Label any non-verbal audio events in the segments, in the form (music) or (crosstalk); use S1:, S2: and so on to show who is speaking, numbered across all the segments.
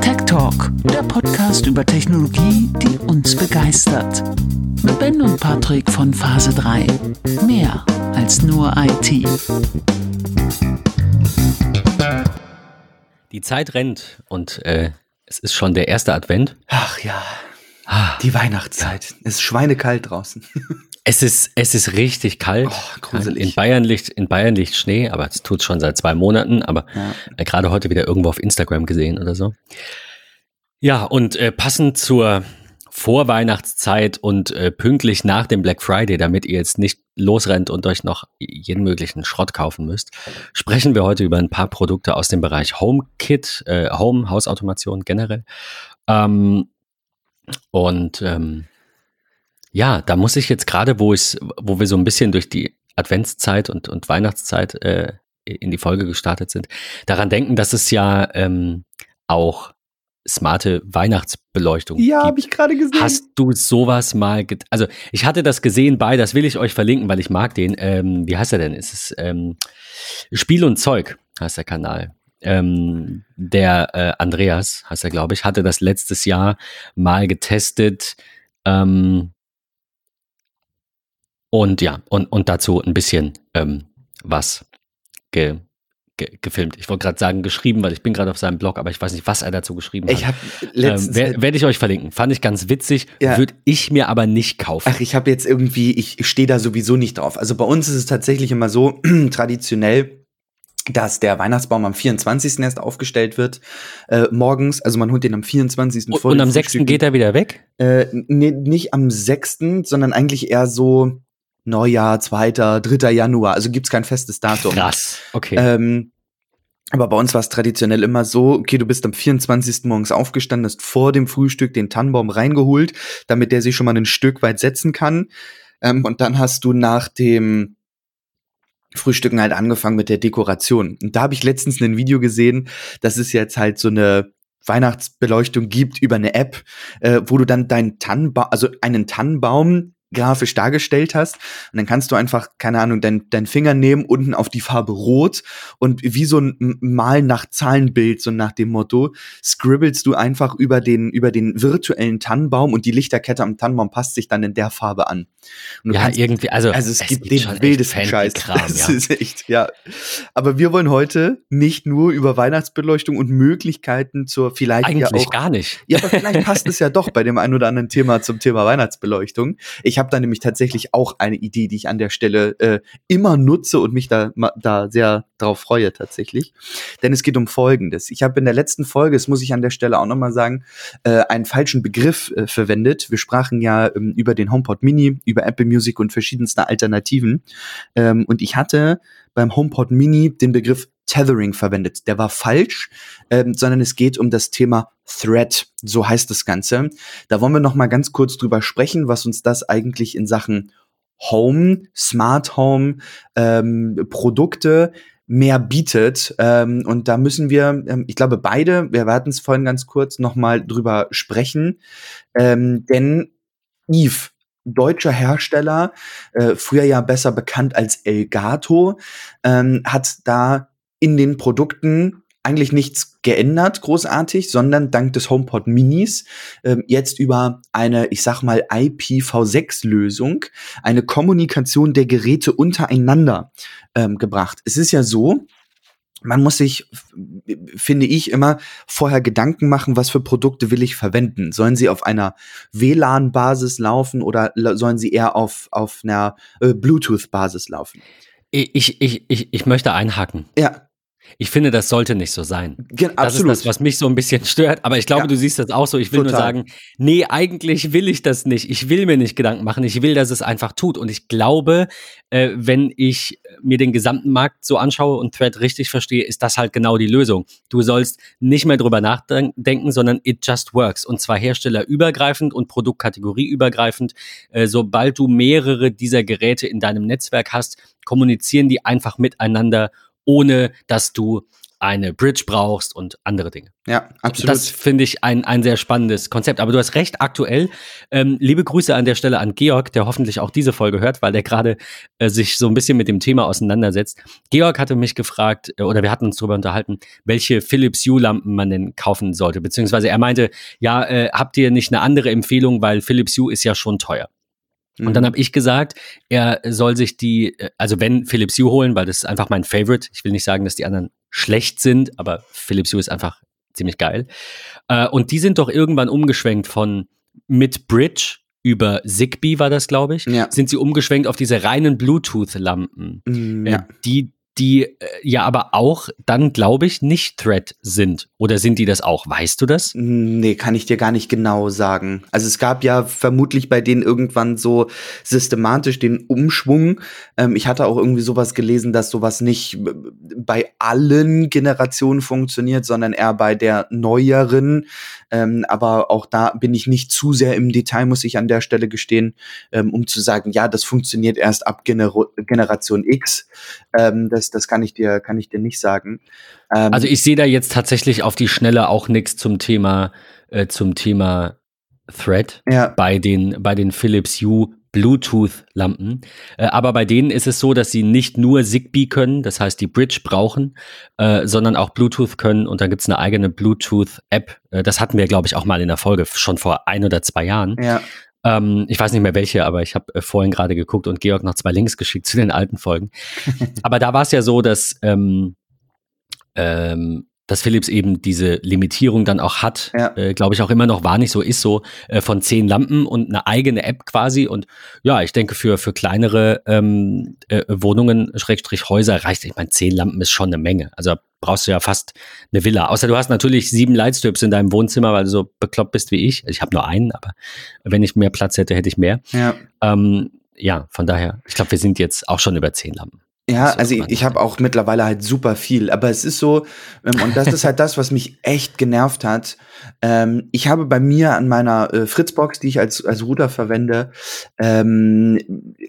S1: Tech Talk, der Podcast über Technologie, die uns begeistert. Mit Ben und Patrick von Phase 3. Mehr als nur IT.
S2: Die Zeit rennt und äh, es ist schon der erste Advent.
S3: Ach ja, die Weihnachtszeit. Es ist schweinekalt draußen. (laughs)
S2: Es ist, es ist richtig kalt.
S3: Oh, gruselig.
S2: In Bayern liegt, in Bayern liegt Schnee, aber es tut schon seit zwei Monaten, aber
S3: Ja.
S2: äh, gerade heute wieder irgendwo auf Instagram gesehen oder so. Ja, und äh, passend zur Vorweihnachtszeit und äh, pünktlich nach dem Black Friday, damit ihr jetzt nicht losrennt und euch noch jeden möglichen Schrott kaufen müsst, sprechen wir heute über ein paar Produkte aus dem Bereich HomeKit, äh, Home, Hausautomation generell. Ähm, und ähm, ja, da muss ich jetzt gerade, wo ich, wo wir so ein bisschen durch die Adventszeit und, und Weihnachtszeit äh, in die Folge gestartet sind, daran denken, dass es ja ähm, auch smarte Weihnachtsbeleuchtung
S3: Ja, habe ich gerade gesehen.
S2: Hast du sowas mal, get also ich hatte das gesehen bei, das will ich euch verlinken, weil ich mag den. Ähm, wie heißt er denn? Es ist ähm, Spiel und Zeug heißt der Kanal. Ähm, der äh, Andreas heißt er, glaube ich, hatte das letztes Jahr mal getestet. Ähm, und ja, und, und dazu ein bisschen ähm, was ge, ge, gefilmt. Ich wollte gerade sagen geschrieben, weil ich bin gerade auf seinem Blog, aber ich weiß nicht, was er dazu geschrieben
S3: ich
S2: hat.
S3: habe letztens.
S2: Ähm, Werde ich euch verlinken. Fand ich ganz witzig.
S3: Ja.
S2: Würde ich mir aber nicht kaufen.
S3: Ach, ich habe jetzt irgendwie, ich stehe da sowieso nicht drauf. Also bei uns ist es tatsächlich immer so (clears throat) traditionell, dass der Weihnachtsbaum am 24. erst aufgestellt wird, äh, morgens. Also man holt den am 24.
S2: und,
S3: vor
S2: und am 6.
S3: Frühstücken.
S2: geht er wieder weg?
S3: Äh, nee, nicht am 6., sondern eigentlich eher so Neujahr, 2., 3. Januar. Also gibt's kein festes Datum.
S2: Krass. Okay.
S3: Ähm, aber bei uns war es traditionell immer so, okay, du bist am 24. morgens aufgestanden, hast vor dem Frühstück den Tannenbaum reingeholt, damit der sich schon mal ein Stück weit setzen kann. Ähm, und dann hast du nach dem Frühstücken halt angefangen mit der Dekoration. Und da habe ich letztens ein Video gesehen, dass es jetzt halt so eine Weihnachtsbeleuchtung gibt über eine App, äh, wo du dann deinen Tannenbaum, also einen Tannenbaum grafisch dargestellt hast. Und dann kannst du einfach, keine Ahnung, deinen dein Finger nehmen, unten auf die Farbe Rot und wie so ein Mal nach Zahlenbild, so nach dem Motto, scribbelst du einfach über den, über den virtuellen Tannenbaum und die Lichterkette am Tannenbaum passt sich dann in der Farbe an.
S2: Ja,
S3: kannst-
S2: irgendwie, also,
S3: also es, gibt
S2: schon
S3: den wildesten Scheiß.
S2: Kram, (laughs)
S3: das
S2: ja.
S3: ist echt, ja. Aber wir wollen heute nicht nur über Weihnachtsbeleuchtung und Möglichkeiten zur vielleicht
S2: Eigentlich
S3: ja auch
S2: gar nicht.
S3: ja, aber vielleicht passt es ja doch bei dem einen oder anderen Thema zum Thema Weihnachtsbeleuchtung. Ich habe da nämlich tatsächlich auch eine Idee, die ich an der Stelle äh, immer nutze und mich da, da sehr drauf freue tatsächlich. Denn es geht um Folgendes. Ich habe in der letzten Folge, das muss ich an der Stelle auch nochmal sagen, äh, einen falschen Begriff äh, verwendet. Wir sprachen ja ähm, über den HomePod Mini, über Apple Music und verschiedenste Alternativen. Ähm, und ich hatte beim HomePod Mini den Begriff Tethering verwendet. Der war falsch, ähm, sondern es geht um das Thema Thread, so heißt das Ganze. Da wollen wir noch mal ganz kurz drüber sprechen, was uns das eigentlich in Sachen Home, Smart Home, ähm, Produkte mehr bietet. Ähm, und da müssen wir, ähm, ich glaube, beide, wir hatten es vorhin ganz kurz, noch mal drüber sprechen. Ähm, denn Eve, deutscher Hersteller, äh, früher ja besser bekannt als Elgato, ähm, hat da in den Produkten eigentlich nichts geändert, großartig, sondern dank des HomePod Minis ähm, jetzt über eine, ich sag mal, IPv6-Lösung eine Kommunikation der Geräte untereinander ähm, gebracht. Es ist ja so, man muss sich, finde ich, immer vorher Gedanken machen, was für Produkte will ich verwenden. Sollen sie auf einer WLAN-Basis laufen oder sollen sie eher auf, auf einer äh, Bluetooth-Basis laufen?
S2: Ich, ich, ich, ich möchte einhaken.
S3: Ja,
S2: Ich finde, das sollte nicht so sein.
S3: ge-
S2: Das
S3: absolut.
S2: ist das, was mich so ein bisschen (laughs) stört. Aber ich glaube,
S3: Ja.
S2: du siehst das auch so. Ich will nur
S3: Total.
S2: sagen, nee, eigentlich will ich das nicht. Ich will mir nicht Gedanken machen. Ich will, dass es einfach tut. Und ich glaube, äh, wenn ich mir den gesamten Markt so anschaue und Thread richtig verstehe, ist das halt genau die Lösung. Du sollst nicht mehr drüber nachdenken, sondern it just works. Und zwar herstellerübergreifend und produktkategorieübergreifend. Äh, sobald du mehrere dieser Geräte in deinem Netzwerk hast, kommunizieren die einfach miteinander, ohne dass du eine Bridge brauchst und andere Dinge.
S3: Ja, absolut.
S2: Das finde ich ein, ein sehr spannendes Konzept. Aber du hast recht, aktuell. Ähm, liebe Grüße an der Stelle an Georg, der hoffentlich auch diese Folge hört, weil der gerade äh, sich so ein bisschen mit dem Thema auseinandersetzt. Georg hatte mich gefragt, äh, oder wir hatten uns darüber unterhalten, welche Philips Hue-Lampen man denn kaufen sollte. Beziehungsweise er meinte, ja, äh, habt ihr nicht eine andere Empfehlung, weil Philips Hue ist ja schon teuer. Und dann
S3: Mhm.
S2: habe ich gesagt, er soll sich die, äh, also wenn Philips Hue holen, weil das ist einfach mein Favorite. Ich will nicht sagen, dass die anderen schlecht sind, aber Philips Hue ist einfach ziemlich geil. Äh, und die sind doch irgendwann umgeschwenkt von mit Bridge über Zigbee war das, glaube ich,
S3: Ja.
S2: sind sie umgeschwenkt auf diese reinen Bluetooth-Lampen,
S3: Mm,
S2: äh,
S3: ja.
S2: die die äh, ja aber auch dann, glaube ich, nicht Thread sind. Oder sind die das auch? Weißt du das?
S3: Nee, kann ich dir gar nicht genau sagen. Also es gab ja vermutlich bei denen irgendwann so systematisch den Umschwung. Ähm, ich hatte auch irgendwie sowas gelesen, dass sowas nicht äh, bei allen Generationen funktioniert, sondern eher bei der neueren. Ähm, aber auch da bin ich nicht zu sehr im Detail, muss ich an der Stelle gestehen, ähm, um zu sagen, ja, das funktioniert erst ab Genero Generation X. Ähm, das, das kann ich dir, kann ich dir nicht sagen. Ähm,
S2: Also ich sehe da jetzt tatsächlich auf die Schnelle auch nichts zum Thema, äh, zum Thema Thread
S3: ja,
S2: bei den, bei den Philips Hue Bluetooth-Lampen. Äh, aber bei denen ist es so, dass sie nicht nur Zigbee können, das heißt die Bridge brauchen, äh, sondern auch Bluetooth können und dann gibt's eine eigene Bluetooth-App. Äh, das hatten wir, glaube ich, auch mal in der Folge, schon vor ein oder zwei Jahren.
S3: ja.
S2: Ähm, ich weiß nicht mehr welche, aber ich habe äh, vorhin gerade geguckt und Georg noch zwei Links geschickt zu den alten Folgen. (laughs) aber da war es ja so, dass, ähm, ähm, dass Philips eben diese Limitierung dann auch hat,
S3: Ja.
S2: äh, glaube ich auch immer noch war nicht so, ist so, äh, von zehn Lampen und eine eigene App quasi. Und ja, ich denke, für, für kleinere ähm, äh, Wohnungen, Schrägstrich Häuser, reicht, ich meine, zehn Lampen ist schon eine Menge. Also brauchst du ja fast eine Villa. Außer du hast natürlich sieben Lightstrips in deinem Wohnzimmer, weil du so bekloppt bist wie ich. Ich habe nur einen, aber wenn ich mehr Platz hätte, hätte ich mehr.
S3: Ja.
S2: Ähm, ja, von daher, ich glaube, wir sind jetzt auch schon über zehn Lampen.
S3: Ja,
S2: So,
S3: also ich, ich habe auch mittlerweile halt super viel, aber es ist so, ähm, und das ist halt das, was mich echt genervt hat. Ähm, ich habe bei mir an meiner äh, Fritzbox, die ich als, als Router verwende, ähm,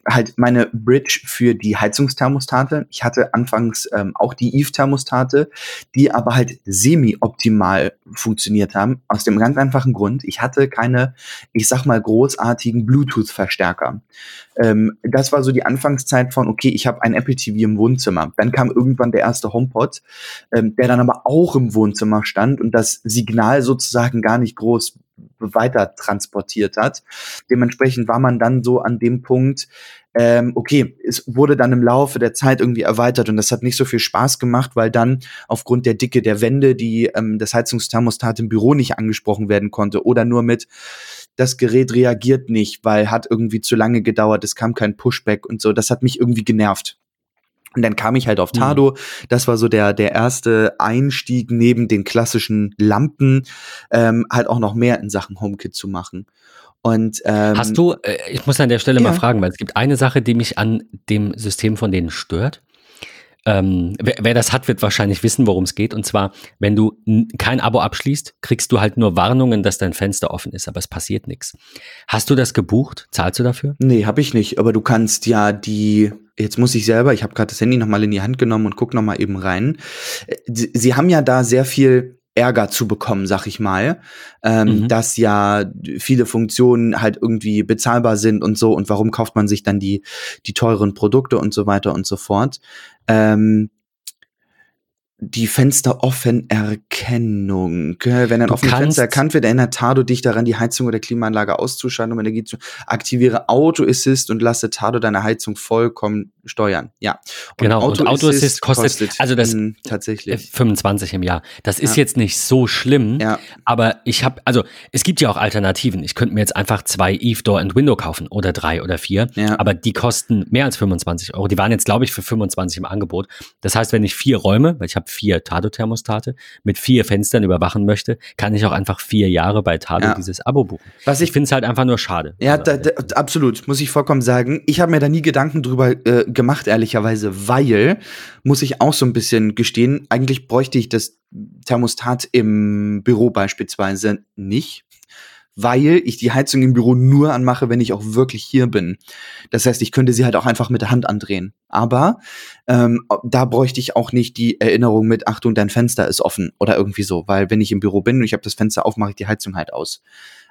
S3: halt meine Bridge für die Heizungsthermostate. Ich hatte anfangs ähm, auch die Eve-Thermostate, die aber halt semi-optimal funktioniert haben, aus dem ganz einfachen Grund, ich hatte keine, ich sag mal, großartigen Bluetooth-Verstärker. Ähm, das war so die Anfangszeit von, okay, ich habe ein Apple TV im Wohnzimmer. Dann kam irgendwann der erste HomePod, ähm, der dann aber auch im Wohnzimmer stand und das Signal sozusagen gar nicht groß weiter transportiert hat. Dementsprechend war man dann so an dem Punkt, ähm, okay, es wurde dann im Laufe der Zeit irgendwie erweitert und das hat nicht so viel Spaß gemacht, weil dann aufgrund der Dicke der Wände, die ähm, das Heizungsthermostat im Büro nicht angesprochen werden konnte oder nur mit das Gerät reagiert nicht, weil hat irgendwie zu lange gedauert, es kam kein Pushback und so. Das hat mich irgendwie genervt. Und dann kam ich halt auf
S2: Mhm.
S3: Tado. Das war so der, der erste Einstieg neben den klassischen Lampen, ähm, halt auch noch mehr in Sachen HomeKit zu machen. Und ähm,
S2: Hast du, äh, ich muss an der Stelle
S3: ja.
S2: mal fragen, weil es gibt eine Sache, die mich an dem System von denen stört. Ähm, wer, wer das hat, wird wahrscheinlich wissen, worum es geht. Und zwar, wenn du kein Abo abschließt, kriegst du halt nur Warnungen, dass dein Fenster offen ist, aber es passiert nichts. Hast du das gebucht? Zahlst du dafür?
S3: Nee, habe ich nicht. Aber du kannst ja die. Jetzt muss ich selber, ich habe gerade das Handy nochmal in die Hand genommen und guck noch mal eben rein. Äh, Sie, sie haben ja da sehr viel Ärger zu bekommen, sag ich mal, ähm,
S2: Mhm.
S3: dass ja viele Funktionen halt irgendwie bezahlbar sind und so. Und warum kauft man sich dann die, die teuren Produkte und so weiter und so fort. Ähm, die Fensteroffenerkennung. Wenn ein offenes Fenster erkannt wird, erinnert Tado dich daran, die Heizung oder Klimaanlage auszuschalten, um Energie zu aktiviere Auto Assist und lasse Tado deine Heizung vollkommen steuern. Ja. Und
S2: Genau, und Auto Assist kostet- also das-
S3: mh,
S2: Äh,
S3: tatsächlich.
S2: 25 im Jahr. Das ist
S3: Ja.
S2: jetzt nicht so schlimm,
S3: Ja,
S2: aber ich habe, also es gibt ja auch Alternativen. Ich könnte mir jetzt einfach zwei Eve Door and Window kaufen oder drei oder vier,
S3: Ja.
S2: aber die kosten mehr als 25 Euro. Die waren jetzt, glaube ich, für 25 im Angebot. Das heißt, wenn ich vier Räume, weil ich habe vier Tado-Thermostate, mit vier Fenstern überwachen möchte, kann ich auch einfach vier Jahre bei Tado dieses Abo buchen.
S3: was
S2: Ich
S3: ich
S2: finde es halt einfach nur schade.
S3: Ja,
S2: Also,
S3: da, da, absolut, muss ich vollkommen sagen. Ich habe mir da nie Gedanken drüber äh, gemacht, ehrlicherweise, weil, muss ich auch so ein bisschen gestehen, eigentlich bräuchte ich das Thermostat im Büro beispielsweise nicht, weil ich die Heizung im Büro nur anmache, wenn ich auch wirklich hier bin. Das heißt, ich könnte sie halt auch einfach mit der Hand andrehen. Aber ähm, da bräuchte ich auch nicht die Erinnerung mit, Achtung, dein Fenster ist offen oder irgendwie so, weil wenn ich im Büro bin und ich habe das Fenster auf, mache ich die Heizung halt aus.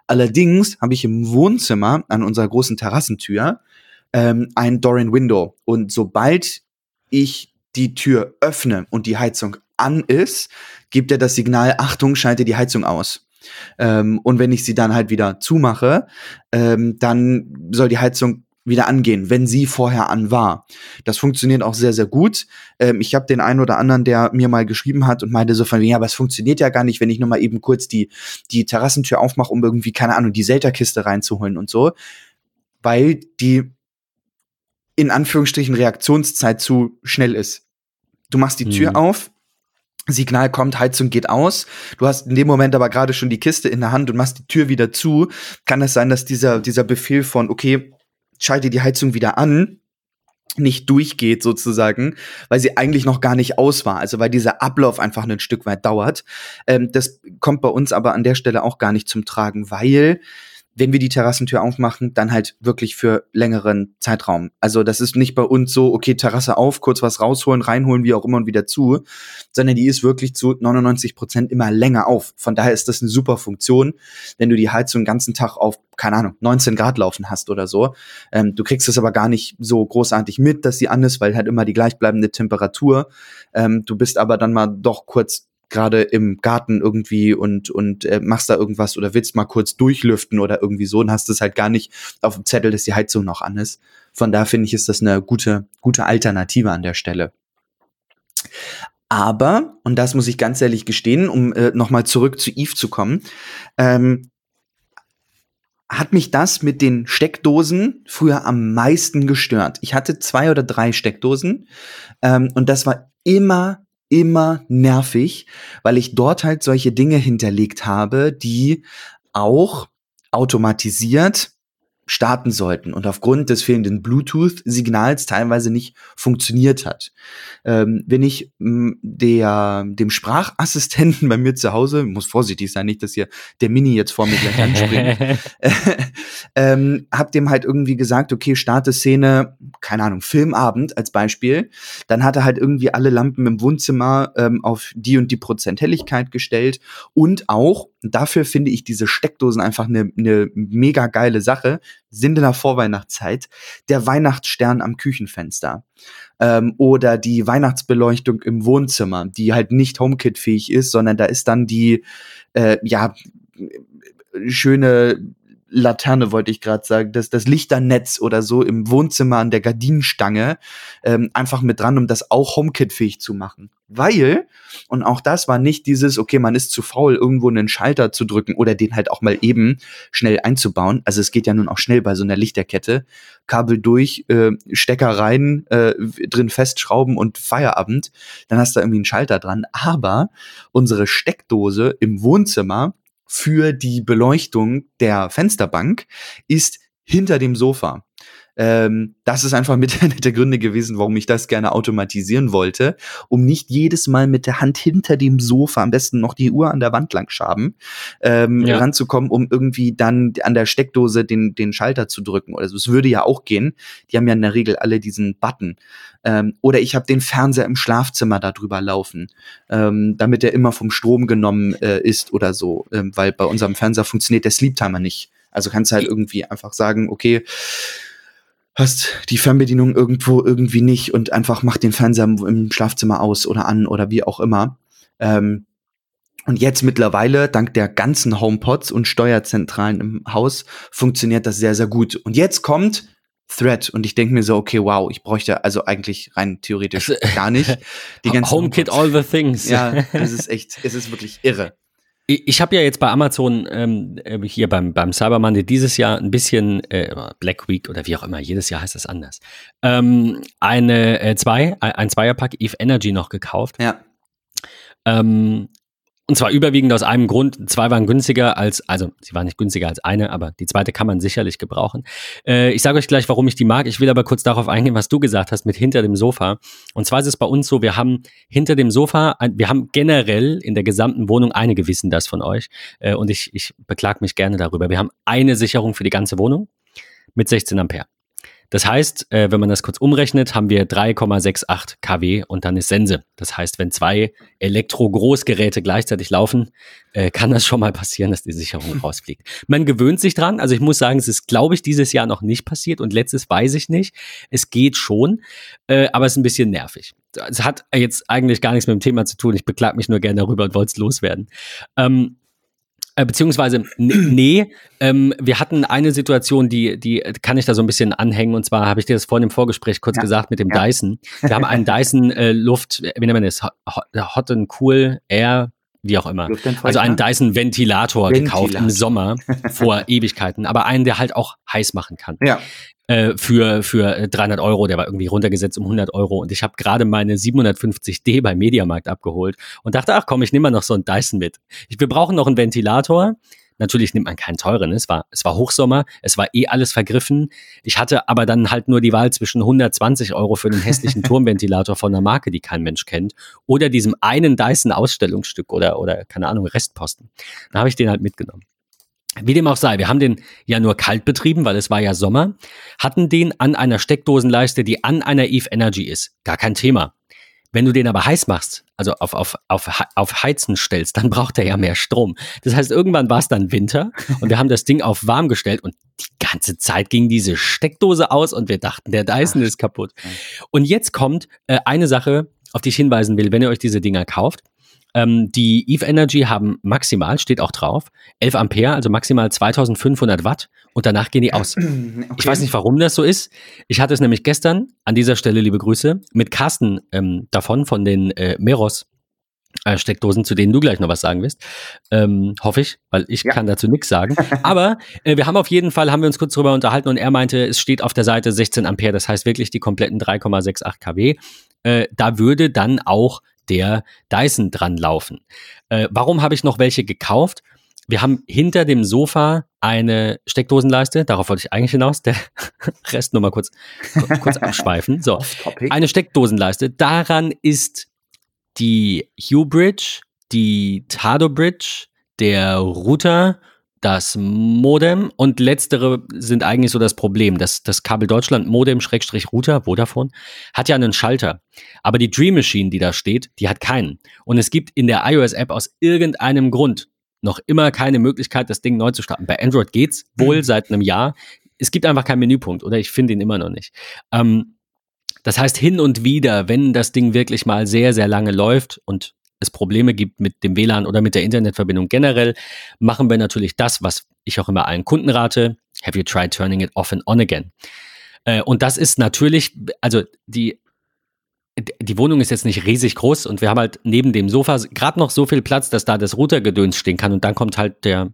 S3: Allerdings habe ich im Wohnzimmer an unserer großen Terrassentür ähm, ein Door-in Window und sobald ich die Tür öffne und die Heizung an ist, gibt er das Signal, Achtung, schalte die Heizung aus. Ähm, und wenn ich sie dann halt wieder zumache, ähm, dann soll die Heizung wieder angehen, wenn sie vorher an war. Das funktioniert auch sehr, sehr gut. Ähm, ich habe den einen oder anderen, der mir mal geschrieben hat und meinte so von, ja, aber es funktioniert ja gar nicht, wenn ich nur mal eben kurz die, die Terrassentür aufmache, um irgendwie, keine Ahnung, die Selterkiste reinzuholen und so. Weil die in Anführungsstrichen Reaktionszeit zu schnell ist. Du machst die Tür mhm. auf, Signal kommt, Heizung geht aus. Du hast in dem Moment aber gerade schon die Kiste in der Hand und machst die Tür wieder zu. Kann es sein, dass dieser, dieser Befehl von, okay, schalte die Heizung wieder an, nicht durchgeht sozusagen, weil sie eigentlich noch gar nicht aus war. Also weil dieser Ablauf einfach ein Stück weit dauert. Ähm, das kommt bei uns aber an der Stelle auch gar nicht zum Tragen, weil wenn wir die Terrassentür aufmachen, dann halt wirklich für längeren Zeitraum. Also das ist nicht bei uns so, okay, Terrasse auf, kurz was rausholen, reinholen, wie auch immer und wieder zu, sondern die ist wirklich zu 99 Prozent immer länger auf. Von daher ist das eine super Funktion, wenn du die Heizung den ganzen Tag auf, keine Ahnung, 19 Grad laufen hast oder so. Ähm, du kriegst es aber gar nicht so großartig mit, dass sie an ist, weil halt immer die gleichbleibende Temperatur. Ähm, du bist aber dann mal doch kurz gerade im Garten irgendwie und und äh, machst da irgendwas oder willst mal kurz durchlüften oder irgendwie so und hast es halt gar nicht auf dem Zettel, dass die Heizung noch an ist. Von da finde ich, ist das eine gute gute Alternative an der Stelle. Aber und das muss ich ganz ehrlich gestehen, um äh, nochmal zurück zu Eve zu kommen, ähm, hat mich das mit den Steckdosen früher am meisten gestört. Ich hatte zwei oder drei Steckdosen ähm, und das war immer immer nervig, weil ich dort halt solche Dinge hinterlegt habe, die auch automatisiert starten sollten und aufgrund des fehlenden Bluetooth-Signals teilweise nicht funktioniert hat. Ähm, wenn ich der, dem Sprachassistenten (laughs) bei mir zu Hause, muss vorsichtig sein, nicht, dass hier der Mini jetzt vor mir gleich anspringt, (laughs) (laughs) ähm, hab dem halt irgendwie gesagt, okay, starte Szene, keine Ahnung, Filmabend als Beispiel, dann hat er halt irgendwie alle Lampen im Wohnzimmer ähm, auf die und die Prozent Helligkeit gestellt und auch dafür finde ich diese Steckdosen einfach eine, eine mega geile Sache. Sind in der Vorweihnachtszeit der Weihnachtsstern am Küchenfenster ähm, oder die Weihnachtsbeleuchtung im Wohnzimmer, die halt nicht HomeKit-fähig ist, sondern da ist dann die äh, ja schöne Laterne wollte ich gerade sagen, das, das Lichternetz oder so im Wohnzimmer an der Gardinenstange ähm, einfach mit dran, um das auch HomeKit-fähig zu machen. Weil, und auch das war nicht dieses, okay, man ist zu faul, irgendwo einen Schalter zu drücken oder den halt auch mal eben schnell einzubauen. Also es geht ja nun auch schnell bei so einer Lichterkette. Kabel durch, äh, Stecker rein, äh, drin festschrauben und Feierabend. Dann hast du irgendwie einen Schalter dran. Aber unsere Steckdose im Wohnzimmer für die Beleuchtung der Fensterbank ist hinter dem Sofa. Ähm, das ist einfach mit (laughs) einer der Gründe gewesen, warum ich das gerne automatisieren wollte, um nicht jedes Mal mit der Hand hinter dem Sofa, am besten noch die Uhr an der Wand lang schaben, ähm, ja. ranzukommen, um irgendwie dann an der Steckdose den, den Schalter zu drücken. Also es würde ja auch gehen. Die haben ja in der Regel alle diesen Button. Ähm, oder ich habe den Fernseher im Schlafzimmer darüber laufen, ähm, damit er immer vom Strom genommen äh, ist oder so, ähm, weil bei unserem Fernseher funktioniert der Sleep Timer nicht. Also kannst du halt irgendwie einfach sagen, okay, hast die Fernbedienung irgendwo irgendwie nicht und einfach mach den Fernseher im Schlafzimmer aus oder an oder wie auch immer. Ähm, und jetzt mittlerweile, dank der ganzen HomePods und Steuerzentralen im Haus, funktioniert das sehr, sehr gut. Und jetzt kommt Thread und ich denke mir so, okay, wow, ich bräuchte also eigentlich rein theoretisch also, gar nicht (laughs)
S2: die ganzen HomeKit All the Things.
S3: Ja, (laughs) es ist echt, es ist wirklich irre.
S2: Ich habe ja jetzt bei Amazon ähm, äh, hier beim, beim Cyber Monday dieses Jahr ein bisschen äh, Black Week oder wie auch immer, jedes Jahr heißt das anders. Ähm, eine äh, zwei, ein Zweierpack Eve Energy noch gekauft.
S3: Ja.
S2: Ähm, und zwar überwiegend aus einem Grund. Zwei waren günstiger als, also sie waren nicht günstiger als eine, aber die zweite kann man sicherlich gebrauchen. Äh, ich sage euch gleich, warum ich die mag. Ich will aber kurz darauf eingehen, was du gesagt hast mit hinter dem Sofa. Und zwar ist es bei uns so, wir haben hinter dem Sofa, wir haben generell in der gesamten Wohnung, einige wissen das von euch, äh, und ich, ich beklag mich gerne darüber. Wir haben eine Sicherung für die ganze Wohnung mit 16 Ampere. Das heißt, äh, wenn man das kurz umrechnet, haben wir 3,68 kW und dann ist Sense. Das heißt, wenn zwei Elektro-Großgeräte gleichzeitig laufen, äh, kann das schon mal passieren, dass die Sicherung (laughs) rausfliegt. Man gewöhnt sich dran. Also ich muss sagen, es ist, glaube ich, dieses Jahr noch nicht passiert und letztes weiß ich nicht. Es geht schon, äh, aber es ist ein bisschen nervig. Es hat jetzt eigentlich gar nichts mit dem Thema zu tun. Ich beklag mich nur gerne darüber und wollte es loswerden. Ähm, äh, beziehungsweise, (clears throat) nee, ähm, wir hatten eine Situation, die, die kann ich da so ein bisschen anhängen. Und zwar habe ich dir das vorhin im Vorgespräch kurz ja. gesagt mit dem ja. Dyson. Wir haben einen (laughs) Dyson äh, Luft, wie nennt man das? Hot and Cool Air wie auch immer. Also einen Dyson Ventilator, Ventilator, gekauft im Sommer (laughs) vor Ewigkeiten, aber einen, der halt auch heiß machen kann.
S3: Ja
S2: äh, für, für 300 Euro. Der war irgendwie runtergesetzt um 100 Euro. Und ich habe gerade meine 750D beim Mediamarkt abgeholt und dachte, ach komm, ich nehme mal noch so einen Dyson mit. Ich, wir brauchen noch einen Ventilator. Natürlich nimmt man keinen teuren. Es war, es war Hochsommer, es war eh alles vergriffen. Ich hatte aber dann halt nur die Wahl zwischen 120 Euro für einen hässlichen (laughs) Turmventilator von einer Marke, die kein Mensch kennt, oder diesem einen Dyson Ausstellungsstück oder, oder keine Ahnung, Restposten. Da habe ich den halt mitgenommen. Wie dem auch sei, wir haben den ja nur kalt betrieben, weil es war ja Sommer, hatten den an einer Steckdosenleiste, die an einer Eve Energy ist. Gar kein Thema. Wenn du den aber heiß machst, also auf, auf, auf, auf Heizen stellst, dann braucht er ja mehr Strom. Das heißt, irgendwann war es dann Winter und wir haben das Ding auf warm gestellt und die ganze Zeit ging diese Steckdose aus und wir dachten, der Dyson ist kaputt. Und jetzt kommt äh, eine Sache, auf die ich hinweisen will, wenn ihr euch diese Dinger kauft. Ähm, die Eve Energy haben maximal, steht auch drauf, 11 Ampere, also maximal 2500 Watt und danach gehen die aus. (clears throat) Okay. Ich weiß nicht, warum das so ist. Ich hatte es nämlich gestern, an dieser Stelle liebe Grüße, mit Carsten ähm, davon, von den äh, Meros äh, Steckdosen, zu denen du gleich noch was sagen wirst. Ähm, hoffe ich, weil ich ja. kann dazu nichts sagen. (laughs) Aber äh, wir haben auf jeden Fall, haben wir uns kurz drüber unterhalten und er meinte, es steht auf der Seite 16 Ampere, das heißt wirklich die kompletten 3,68 kW. Äh, da würde dann auch der Dyson dran laufen. Äh, warum habe ich noch welche gekauft? Wir haben hinter dem Sofa eine Steckdosenleiste, darauf wollte ich eigentlich hinaus, der (laughs) Rest nur mal kurz, kurz abschweifen. So, eine Steckdosenleiste, daran ist die Hue Bridge, die Tado Bridge, der Router das Modem und letztere sind eigentlich so das Problem. Das, das Kabel Deutschland Modem Schrägstrich Router, Vodafone, hat ja einen Schalter. Aber die Dream Machine, die da steht, die hat keinen. Und es gibt in der iOS-App aus irgendeinem Grund noch immer keine Möglichkeit, das Ding neu zu starten. Bei Android geht's wohl mhm. seit einem Jahr. Es gibt einfach keinen Menüpunkt oder ich finde ihn immer noch nicht. Ähm, das heißt, hin und wieder, wenn das Ding wirklich mal sehr, sehr lange läuft und es Probleme gibt mit dem WLAN oder mit der Internetverbindung generell, machen wir natürlich das, was ich auch immer allen Kunden rate. Have you tried turning it off and on again? Äh, und das ist natürlich, also die, die Wohnung ist jetzt nicht riesig groß und wir haben halt neben dem Sofa gerade noch so viel Platz, dass da das Routergedöns stehen kann und dann kommt halt der,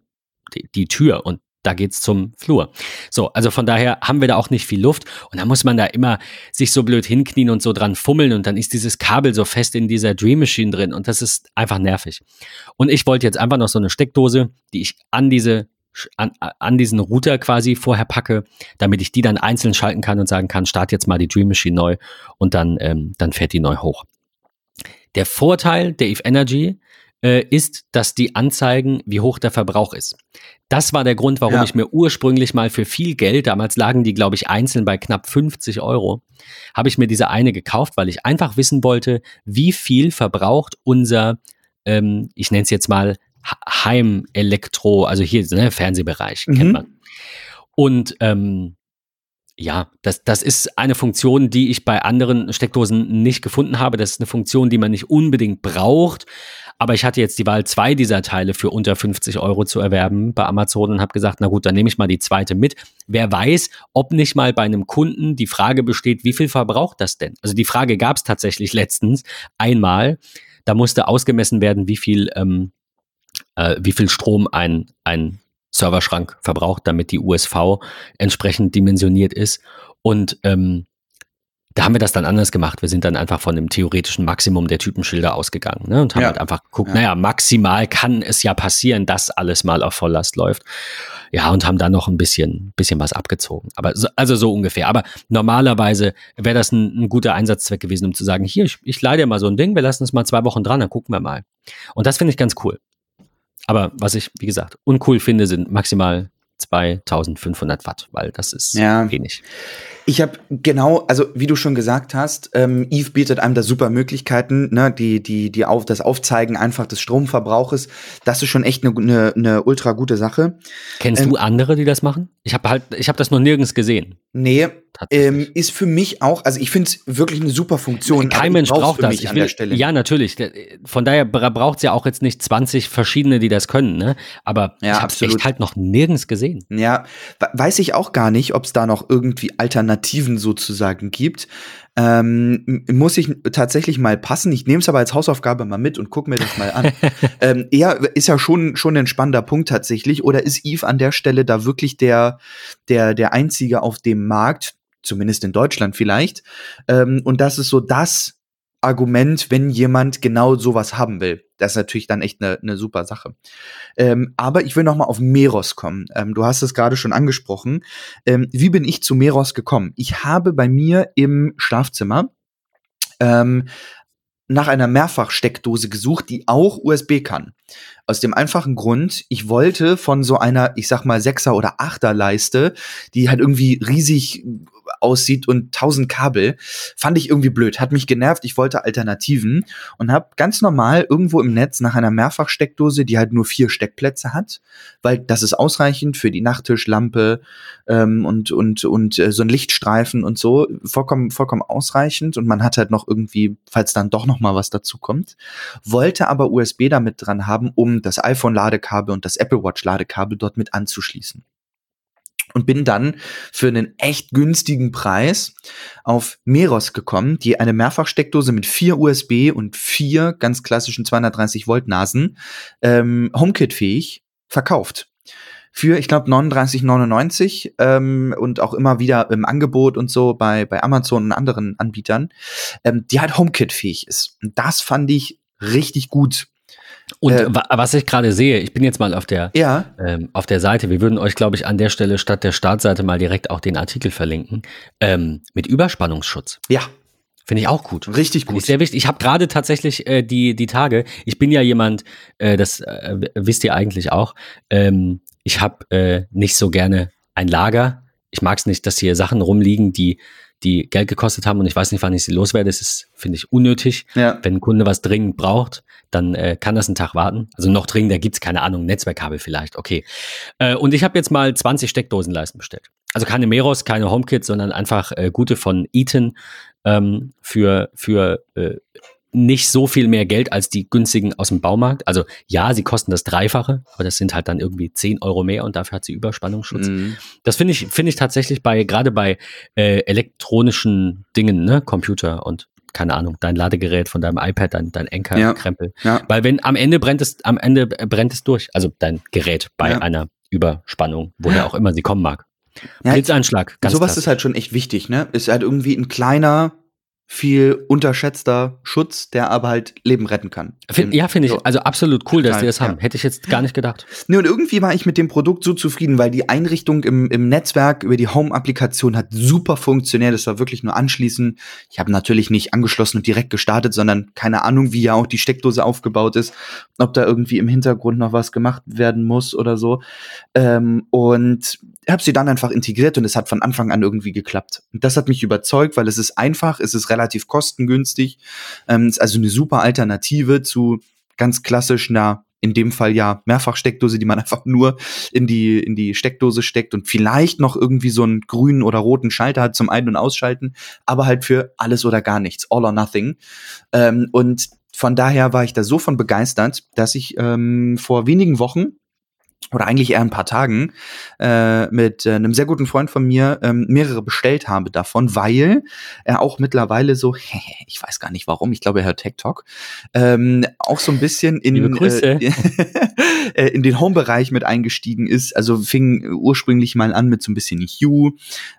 S2: die, die Tür und da geht's zum Flur. So, also von daher haben wir da auch nicht viel Luft und da muss man da immer sich so blöd hinknien und so dran fummeln und dann ist dieses Kabel so fest in dieser Dream Machine drin und das ist einfach nervig. Und ich wollte jetzt einfach noch so eine Steckdose, die ich an diese an, an diesen Router quasi vorher packe, damit ich die dann einzeln schalten kann und sagen kann, start jetzt mal die Dream Machine neu und dann, ähm, dann fährt die neu hoch. Der Vorteil der Eve Energy äh, ist, dass die anzeigen, wie hoch der Verbrauch ist. Das war der Grund, warum ja. ich mir ursprünglich mal für viel Geld, damals lagen die, glaube ich, einzeln bei knapp 50 Euro, habe ich mir diese eine gekauft, weil ich einfach wissen wollte, wie viel verbraucht unser, ähm, ich nenne es jetzt mal Heimelektro, also hier, ne, Fernsehbereich, mhm. kennt man. Und ähm, ja, das, das ist eine Funktion, die ich bei anderen Steckdosen nicht gefunden habe. Das ist eine Funktion, die man nicht unbedingt braucht. Aber ich hatte jetzt die Wahl, zwei dieser Teile für unter 50 Euro zu erwerben bei Amazon und habe gesagt, na gut, dann nehme ich mal die zweite mit. Wer weiß, ob nicht mal bei einem Kunden die Frage besteht, wie viel verbraucht das denn? Also die Frage gab es tatsächlich letztens einmal. Da musste ausgemessen werden, wie viel, ähm, äh, wie viel Strom ein, ein Serverschrank verbraucht, damit die USV entsprechend dimensioniert ist. Und ähm, da haben wir das dann anders gemacht. Wir sind dann einfach von dem theoretischen Maximum der Typenschilder ausgegangen ne? und haben
S3: Ja.
S2: halt einfach geguckt,
S3: Ja.
S2: naja, maximal kann es ja passieren, dass alles mal auf Volllast läuft. Ja, und haben dann noch ein bisschen, bisschen was abgezogen. Aber so, also so ungefähr. Aber normalerweise wäre das ein, ein guter Einsatzzweck gewesen, um zu sagen, hier, ich, ich leih dir mal so ein Ding, wir lassen es mal zwei Wochen dran, dann gucken wir mal. Und das finde ich ganz cool. Aber was ich, wie gesagt, uncool finde, sind maximal 2500 Watt, weil das ist
S3: Ja.
S2: wenig.
S3: Ich habe genau, also wie du schon gesagt hast, ähm, Eve bietet einem da super Möglichkeiten, ne, die, die, die auf das Aufzeigen einfach des Stromverbrauches. Das ist schon echt eine ne, ne ultra gute Sache.
S2: Kennst
S3: Ähm,
S2: du andere, die das machen? Ich habe halt, ich habe das noch nirgends gesehen.
S3: Nee, ähm, ist für mich auch, also ich finde es wirklich eine super Funktion.
S2: Kein Mensch braucht
S3: für
S2: das.
S3: an
S2: will,
S3: der Stelle.
S2: Ja, natürlich. Der- Von daher braucht es ja auch jetzt nicht 20 verschiedene, die das können. Ne? Aber
S3: Ja,
S2: ich habe es echt halt noch nirgends gesehen.
S3: Ja, we- weiß ich auch gar nicht, ob es da noch irgendwie Alternativen sozusagen gibt. Ähm, muss ich tatsächlich mal passen. Ich nehme es aber als Hausaufgabe mal mit und guck mir das mal an. (laughs) ähm, ja, ist ja schon schon ein spannender Punkt tatsächlich. Oder ist Eve an der Stelle da wirklich der der der einzige auf dem Markt, zumindest in Deutschland vielleicht? Ähm, und das ist so das Argument, wenn jemand genau sowas haben will. Das ist natürlich dann echt eine ne super Sache. Ähm, aber ich will noch mal auf Meros kommen. Ähm, du hast es gerade schon angesprochen. Ähm, wie bin ich zu Meros gekommen? Ich habe bei mir im Schlafzimmer ähm, nach einer Mehrfachsteckdose gesucht, die auch USB kann. Aus dem einfachen Grund, ich wollte von so einer, ich sag mal, Sechser- oder Achter-Leiste, die halt irgendwie riesig aussieht und tausend Kabel, fand ich irgendwie blöd, hat mich genervt, ich wollte Alternativen und habe ganz normal irgendwo im Netz nach einer Mehrfachsteckdose, die halt nur vier Steckplätze hat, weil das ist ausreichend für die Nachttischlampe ähm, und und und äh, so ein Lichtstreifen und so vollkommen vollkommen ausreichend. Und man hat halt noch irgendwie, falls dann doch noch mal was dazu kommt, wollte aber USB damit dran haben, um das iPhone Ladekabel und das Apple Watch Ladekabel dort mit anzuschließen und bin dann für einen echt günstigen Preis auf Meros gekommen, die eine Mehrfachsteckdose mit vier USB und vier ganz klassischen 230 Volt Nasen ähm, HomeKit fähig verkauft. Für, ich glaube, 39,99 ähm, und auch immer wieder im Angebot und so bei, bei Amazon und anderen Anbietern, ähm, die halt HomeKit-fähig ist. Und das fand ich richtig gut.
S2: Und
S3: Äh,
S2: wa was ich gerade sehe, ich bin jetzt mal auf der,
S3: Ja,
S2: ähm, auf der Seite. Wir würden euch, glaube ich, an der Stelle statt der Startseite mal direkt auch den Artikel verlinken. Ähm, mit Überspannungsschutz.
S3: ja,
S2: Finde ich auch gut.
S3: richtig gut.
S2: sehr wichtig. Ich habe gerade tatsächlich äh, die, die Tage, ich bin ja jemand, äh, das äh, wisst ihr eigentlich auch, ähm, ich habe äh, nicht so gerne ein Lager. Ich mag es nicht, dass hier Sachen rumliegen, die, die Geld gekostet haben und ich weiß nicht, wann ich sie loswerde. Das ist, finde ich, unnötig.
S3: Ja,
S2: Wenn ein Kunde was dringend braucht, dann äh, kann das einen Tag warten. Also noch dringender gibt's keine Ahnung, Netzwerkkabel vielleicht, okay. Äh, und ich habe jetzt mal 20 Steckdosenleisten bestellt. Also keine Meros, keine HomeKit, sondern einfach äh, gute von Eaton ähm, für, für äh, nicht so viel mehr Geld als die günstigen aus dem Baumarkt. Also ja, sie kosten das Dreifache, aber das sind halt dann irgendwie 10 Euro mehr und dafür hat sie Überspannungsschutz.
S3: Mhm.
S2: Das finde ich, finde ich tatsächlich bei, gerade bei äh, elektronischen Dingen, ne, Computer und keine Ahnung, dein Ladegerät von deinem iPad, dein, dein. Anker-Krempel.
S3: ja.
S2: Weil wenn am Ende brennt es, am Ende brennt es durch. Also dein Gerät bei
S3: Ja.
S2: einer Überspannung, woher auch immer sie kommen mag.
S3: Ja,
S2: Blitzeinschlag, ganz
S3: Sowas
S2: klassisch.
S3: ist halt schon echt wichtig, ne? Ist halt irgendwie ein kleiner, viel unterschätzter Schutz, der aber halt Leben retten kann.
S2: Find, ja, finde ich,
S3: So.
S2: also absolut cool, dass die das haben.
S3: ja.
S2: Hätte ich jetzt gar nicht gedacht.
S3: Nee, und irgendwie war ich mit dem Produkt so zufrieden, weil die Einrichtung im, im Netzwerk über die Home-Applikation hat super funktioniert. Das war wirklich nur anschließen. Ich habe natürlich nicht angeschlossen und direkt gestartet, sondern keine Ahnung, wie ja auch die Steckdose aufgebaut ist, ob da irgendwie im Hintergrund noch was gemacht werden muss oder so. Ähm, und habe sie dann einfach integriert und es hat von Anfang an irgendwie geklappt. Und das hat mich überzeugt, weil es ist einfach, es ist relativ kostengünstig, ähm, ist also eine super Alternative zu ganz klassisch einer in dem Fall ja Mehrfachsteckdose, die man (laughs) einfach nur in die, in die Steckdose steckt und vielleicht noch irgendwie so einen grünen oder roten Schalter hat zum Ein- und Ausschalten, aber halt für alles oder gar nichts, all or nothing. Ähm, und von daher war ich da so von begeistert, dass ich ähm, vor wenigen Wochen oder eigentlich eher ein paar Tagen äh, mit äh, einem sehr guten Freund von mir ähm, mehrere bestellt habe davon, weil er auch mittlerweile so, (laughs) ich weiß gar nicht warum, ich glaube er hört TikTok, ähm, auch so ein bisschen in, äh, (laughs) äh, in den Home-Bereich mit eingestiegen ist. Also fing ursprünglich mal an mit so ein bisschen Hue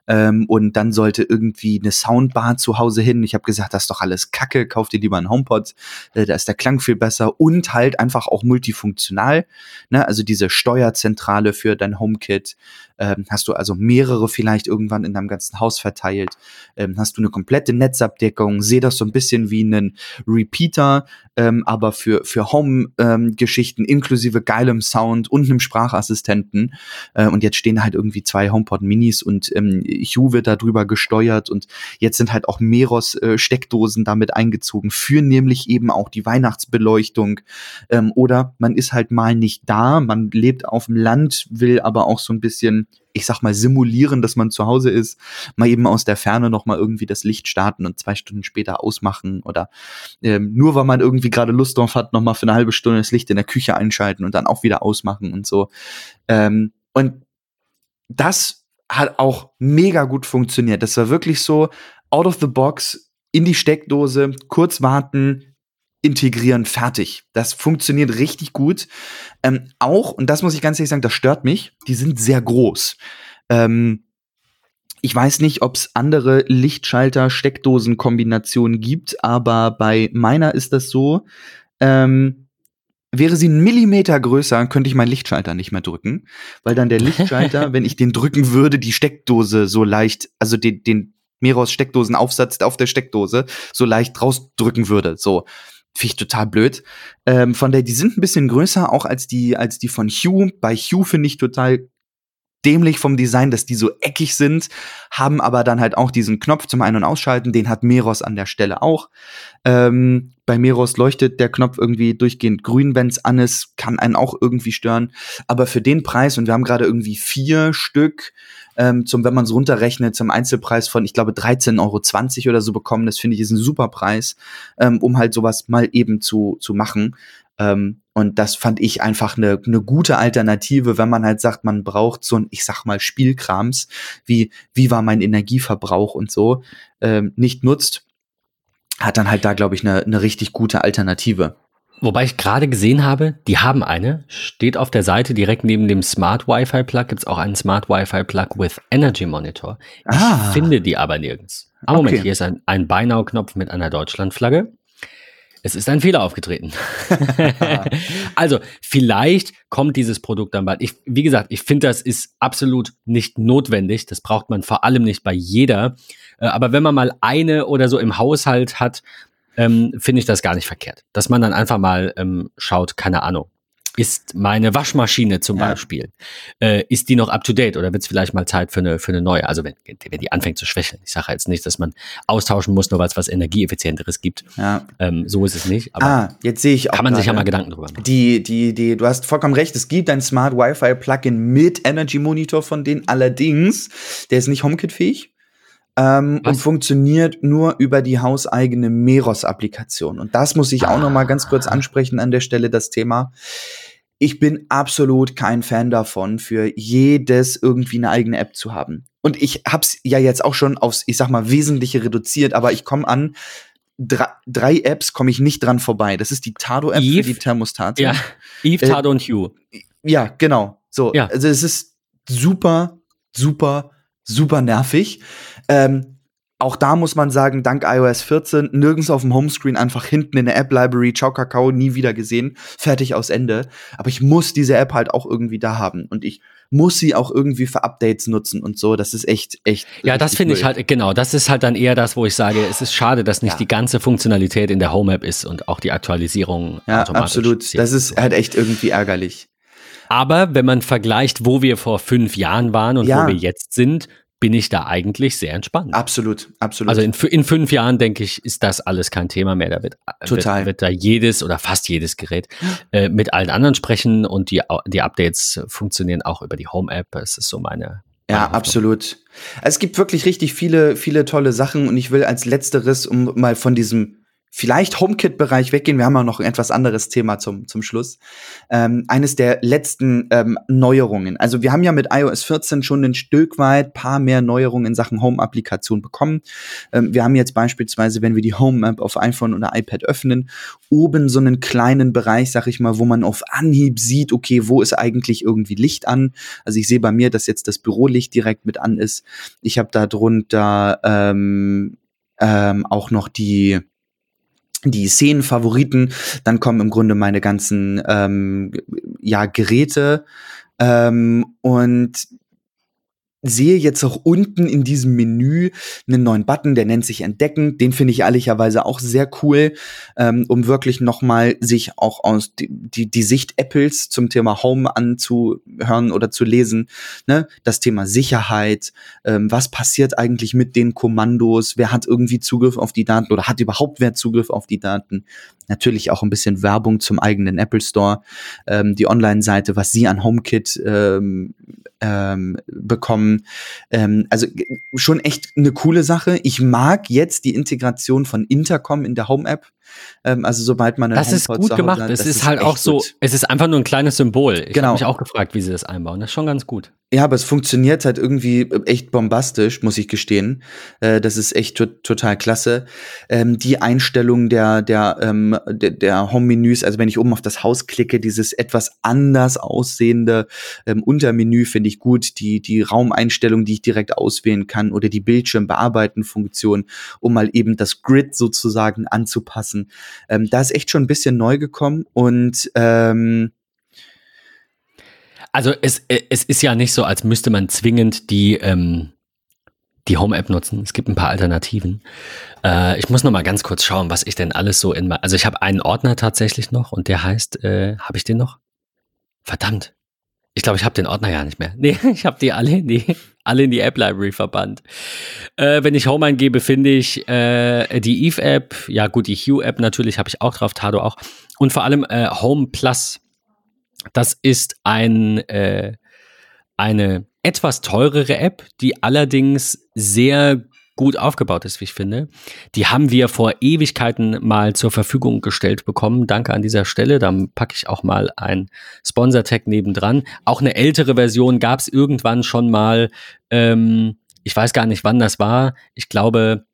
S3: ähm, und dann sollte irgendwie eine Soundbar zu Hause hin. Ich habe gesagt, das ist doch alles Kacke, kauf dir lieber einen HomePod, äh, da ist der Klang viel besser und halt einfach auch multifunktional. Ne? Also diese Steuer Steuerzentrale für dein HomeKit? Ähm, hast du also mehrere vielleicht irgendwann in deinem ganzen Haus verteilt? Ähm, hast du eine komplette Netzabdeckung? Sehe das so ein bisschen wie einen Repeater, ähm, aber für, für Home-Geschichten inklusive geilem Sound und einem Sprachassistenten. Äh, und jetzt stehen halt irgendwie zwei HomePod Minis und ähm, Hue wird darüber gesteuert und jetzt sind halt auch Meros äh, Steckdosen damit eingezogen für nämlich eben auch die Weihnachtsbeleuchtung. Ähm, oder man ist halt mal nicht da, man lebt auf dem Land, will aber auch so ein bisschen, ich sag mal, simulieren, dass man zu Hause ist, mal eben aus der Ferne noch mal irgendwie das Licht starten und zwei Stunden später ausmachen oder ähm, nur weil man irgendwie gerade Lust drauf hat, noch mal für eine halbe Stunde das Licht in der Küche einschalten und dann auch wieder ausmachen und so. Ähm, und das hat auch mega gut funktioniert. Das war wirklich so out of the box in die Steckdose, kurz warten, integrieren, fertig. Das funktioniert richtig gut. Ähm, auch, und das muss ich ganz ehrlich sagen, das stört mich, die sind sehr groß. Ähm, ich weiß nicht, ob es andere Lichtschalter-Steckdosen-Kombinationen gibt, aber bei meiner ist das so. Ähm, wäre sie einen Millimeter größer, könnte ich meinen Lichtschalter nicht mehr drücken, weil dann der (laughs) Lichtschalter, wenn ich den drücken würde, die Steckdose so leicht, also den, den Meros Steckdosenaufsatz auf der Steckdose so leicht rausdrücken würde. So. Finde ich total blöd. Ähm, von der, die sind ein bisschen größer, auch als die, als die von Hue. Bei Hue finde ich total dämlich vom Design, dass die so eckig sind, haben aber dann halt auch diesen Knopf zum Ein- und Ausschalten, den hat Meros an der Stelle auch. Ähm, bei Meros leuchtet der Knopf irgendwie durchgehend grün, wenn es an ist, kann einen auch irgendwie stören. Aber für den Preis, und wir haben gerade irgendwie vier Stück, ähm, zum, wenn man es runterrechnet, zum Einzelpreis von, ich glaube, 13,20 Euro oder so bekommen. Das finde ich ist ein super Preis, ähm, um halt sowas mal eben zu, zu machen. Ähm, und das fand ich einfach eine, eine gute Alternative, wenn man halt sagt, man braucht so ein, ich sag mal, Spielkrams, wie, wie war mein Energieverbrauch und so, ähm, nicht nutzt, hat dann halt da, glaube ich, eine, eine richtig gute Alternative.
S2: Wobei ich gerade gesehen habe, die haben eine, steht auf der Seite direkt neben dem Smart Wi-Fi Plug, gibt es auch einen Smart Wi-Fi Plug with Energy Monitor. Ich ah. finde die aber nirgends. Ah, Moment, okay. hier ist ein, ein Beinau-Knopf mit einer Deutschlandflagge. Es ist ein Fehler aufgetreten. (laughs) also, vielleicht kommt dieses Produkt dann bald. Ich, wie gesagt, ich finde, das ist absolut nicht notwendig. Das braucht man vor allem nicht bei jeder. Äh, aber wenn man mal eine oder so im Haushalt hat, ähm, finde ich das gar nicht verkehrt. Dass man dann einfach mal ähm, schaut, keine Ahnung, ist meine Waschmaschine zum ja. Beispiel, äh, ist die noch up to date oder wird es vielleicht mal Zeit für eine, für eine neue? Also wenn, wenn die anfängt zu schwächeln. Ich sage jetzt nicht, dass man austauschen muss, nur weil es was Energieeffizienteres gibt. Ja. Ähm, so ist es nicht.
S3: Aber ah, jetzt sehe ich
S2: auch. Kann man sich ja mal Gedanken drüber machen.
S3: Die, die, die, du hast vollkommen recht. Es gibt ein Smart Wi-Fi Plugin mit Energy Monitor von denen. Allerdings, der ist nicht HomeKit-fähig. Ähm, und funktioniert nur über die hauseigene Meros-Applikation. Und das muss ich auch noch mal ganz kurz ah. ansprechen an der Stelle, das Thema. Ich bin absolut kein Fan davon, für jedes irgendwie eine eigene App zu haben. Und ich hab's ja jetzt auch schon aufs, ich sag mal, Wesentliche reduziert, aber ich komme an, drei, drei Apps komme ich nicht dran vorbei. Das ist die Tado-App für die Thermostate.
S2: Ja, Eve, Tado äh, und Hue.
S3: Ja, genau. So, ja. also es ist super, super, super nervig. Ähm, auch da muss man sagen, dank iOS 14 nirgends auf dem Homescreen einfach hinten in der App-Library, ciao Kakao, nie wieder gesehen, fertig aus Ende. Aber ich muss diese App halt auch irgendwie da haben und ich muss sie auch irgendwie für Updates nutzen und so. Das ist echt, echt.
S2: Ja, das finde ich halt, genau, das ist halt dann eher das, wo ich sage, es ist schade, dass nicht ja. die ganze Funktionalität in der Home-App ist und auch die Aktualisierung
S3: ja, automatisch. Absolut, das ist halt echt irgendwie ärgerlich.
S2: Aber wenn man vergleicht, wo wir vor fünf Jahren waren und ja. wo wir jetzt sind, bin ich da eigentlich sehr entspannt.
S3: Absolut, absolut.
S2: Also in, in fünf Jahren, denke ich, ist das alles kein Thema mehr. Da wird, Total. wird, wird da jedes oder fast jedes Gerät äh, mit allen anderen sprechen und die, die Updates funktionieren auch über die Home-App. Es ist so meine.
S3: Ja, absolut. Es gibt wirklich richtig viele, viele tolle Sachen und ich will als letzteres, um mal von diesem vielleicht HomeKit-Bereich weggehen. Wir haben auch noch ein etwas anderes Thema zum, zum Schluss. Ähm, eines der letzten ähm, Neuerungen. Also wir haben ja mit iOS 14 schon ein Stück weit paar mehr Neuerungen in Sachen Home-Applikation bekommen. Ähm, wir haben jetzt beispielsweise, wenn wir die Home-App auf iPhone oder iPad öffnen, oben so einen kleinen Bereich, sag ich mal, wo man auf Anhieb sieht, okay, wo ist eigentlich irgendwie Licht an? Also ich sehe bei mir, dass jetzt das Bürolicht direkt mit an ist. Ich habe da drunter ähm, ähm, auch noch die die Szenenfavoriten, dann kommen im Grunde meine ganzen ähm, ja Geräte. Ähm, und sehe jetzt auch unten in diesem Menü einen neuen Button, der nennt sich Entdecken. Den finde ich ehrlicherweise auch sehr cool, ähm, um wirklich nochmal sich auch aus die, die, die Sicht Apples zum Thema Home anzuhören oder zu lesen. Ne? Das Thema Sicherheit, ähm, was passiert eigentlich mit den Kommandos, wer hat irgendwie Zugriff auf die Daten oder hat überhaupt wer Zugriff auf die Daten. Natürlich auch ein bisschen Werbung zum eigenen Apple Store, ähm, die Online-Seite, was sie an HomeKit ähm, ähm, bekommen. Ähm, also schon echt eine coole Sache. Ich mag jetzt die Integration von Intercom in der Home-App. Ähm, also sobald man
S2: das ist gut gemacht. Hat, es ist, ist halt auch so. Gut. Es ist einfach nur ein kleines Symbol. Ich genau. habe mich auch gefragt, wie sie das einbauen. Das ist schon ganz gut.
S3: Ja, aber es funktioniert halt irgendwie echt bombastisch, muss ich gestehen. Äh, das ist echt to total klasse. Ähm, die Einstellung der der ähm, der, der Home-Menüs, also wenn ich oben auf das Haus klicke, dieses etwas anders aussehende ähm, Untermenü finde ich gut. Die die Raumeinstellung, die ich direkt auswählen kann oder die Bildschirmbearbeiten-Funktion, um mal eben das Grid sozusagen anzupassen. Ähm, da ist echt schon ein bisschen neu gekommen und ähm,
S2: also es, es ist ja nicht so, als müsste man zwingend die, ähm, die Home-App nutzen. Es gibt ein paar Alternativen. Äh, ich muss noch mal ganz kurz schauen, was ich denn alles so in... Also ich habe einen Ordner tatsächlich noch und der heißt... Äh, habe ich den noch? Verdammt. Ich glaube, ich habe den Ordner ja nicht mehr. (laughs) Nee, ich habe die alle in die, alle in die App-Library verbannt. Äh, wenn ich Home eingebe, finde ich äh, die Eve-App. Ja gut, die Hue-App natürlich habe ich auch drauf, Tado auch. Und vor allem äh, Home Plus das ist ein, äh, eine etwas teurere App, die allerdings sehr gut aufgebaut ist, wie ich finde. Die haben wir vor Ewigkeiten mal zur Verfügung gestellt bekommen. Danke an dieser Stelle. Dann packe ich auch mal ein Sponsor-Tag nebendran. Auch eine ältere Version gab es irgendwann schon mal. Ähm, ich weiß gar nicht, wann das war. Ich glaube,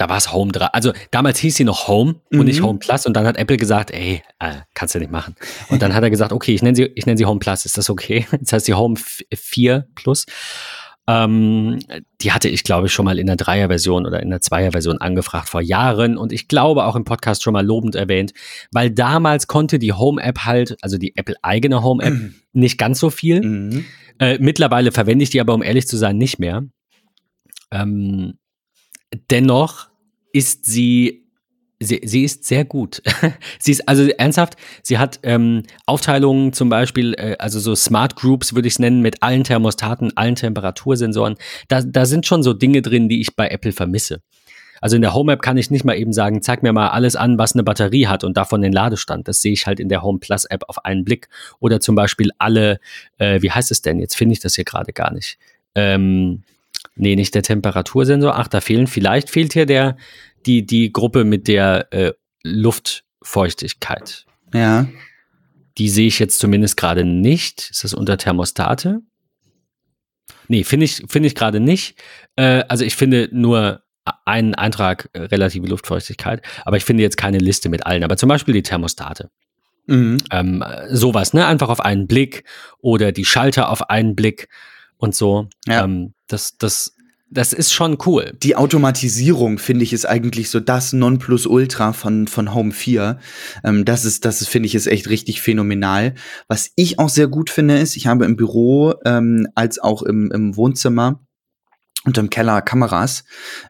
S2: da war es Home 3. Also damals hieß sie noch Home mhm. und nicht mhm. Home Plus und dann hat Apple gesagt, ey, äh, kannst du nicht machen. Und dann hat er gesagt, okay, ich nenne sie, ich nenne sie Home Plus, ist das okay? (laughs) Jetzt heißt sie Home 4 Plus. Ähm, die hatte ich, glaube ich, schon mal in der Dreier-Version oder in der Zweier-Version angefragt vor Jahren und ich glaube auch im Podcast schon mal lobend erwähnt, weil damals konnte die Home-App halt, also die Apple-eigene Home-App, mhm. (clears throat) nicht ganz so viel. Mhm. Äh, mittlerweile verwende ich die aber, um ehrlich zu sein, nicht mehr. Ähm, dennoch ist sie Sie, sie ist sehr gut. (laughs) sie ist also ernsthaft, sie hat ähm, Aufteilungen zum Beispiel, äh, also so Smart Groups würde ich es nennen, mit allen Thermostaten, allen Temperatursensoren. Da, da sind schon so Dinge drin, die ich bei Apple vermisse. Also in der Home App kann ich nicht mal eben sagen, zeig mir mal alles an, was eine Batterie hat und davon den Ladestand. Das sehe ich halt in der Home Plus App auf einen Blick. Oder zum Beispiel alle, äh, wie heißt es denn? Jetzt finde ich das hier gerade gar nicht. Ähm, Nee, nicht der Temperatursensor. Ach, da fehlen, vielleicht fehlt hier der, die, die Gruppe mit der äh, Luftfeuchtigkeit.
S3: Ja.
S2: Die sehe ich jetzt zumindest gerade nicht. Ist das unter Thermostate? Nee, finde ich, finde ich gerade nicht. Äh, also ich finde nur einen Eintrag äh, relative Luftfeuchtigkeit, aber ich finde jetzt keine Liste mit allen. Aber zum Beispiel die Thermostate. Mhm. Ähm, sowas, ne? Einfach auf einen Blick oder die Schalter auf einen Blick und so. Ja. Ähm, das, das, das ist schon cool.
S3: Die Automatisierung, finde ich, ist eigentlich so das Nonplusultra von, von Home 4. Ähm, das ist, das finde ich, ist echt richtig phänomenal. Was ich auch sehr gut finde, ist, ich habe im Büro ähm, als auch im, im Wohnzimmer und im Keller Kameras.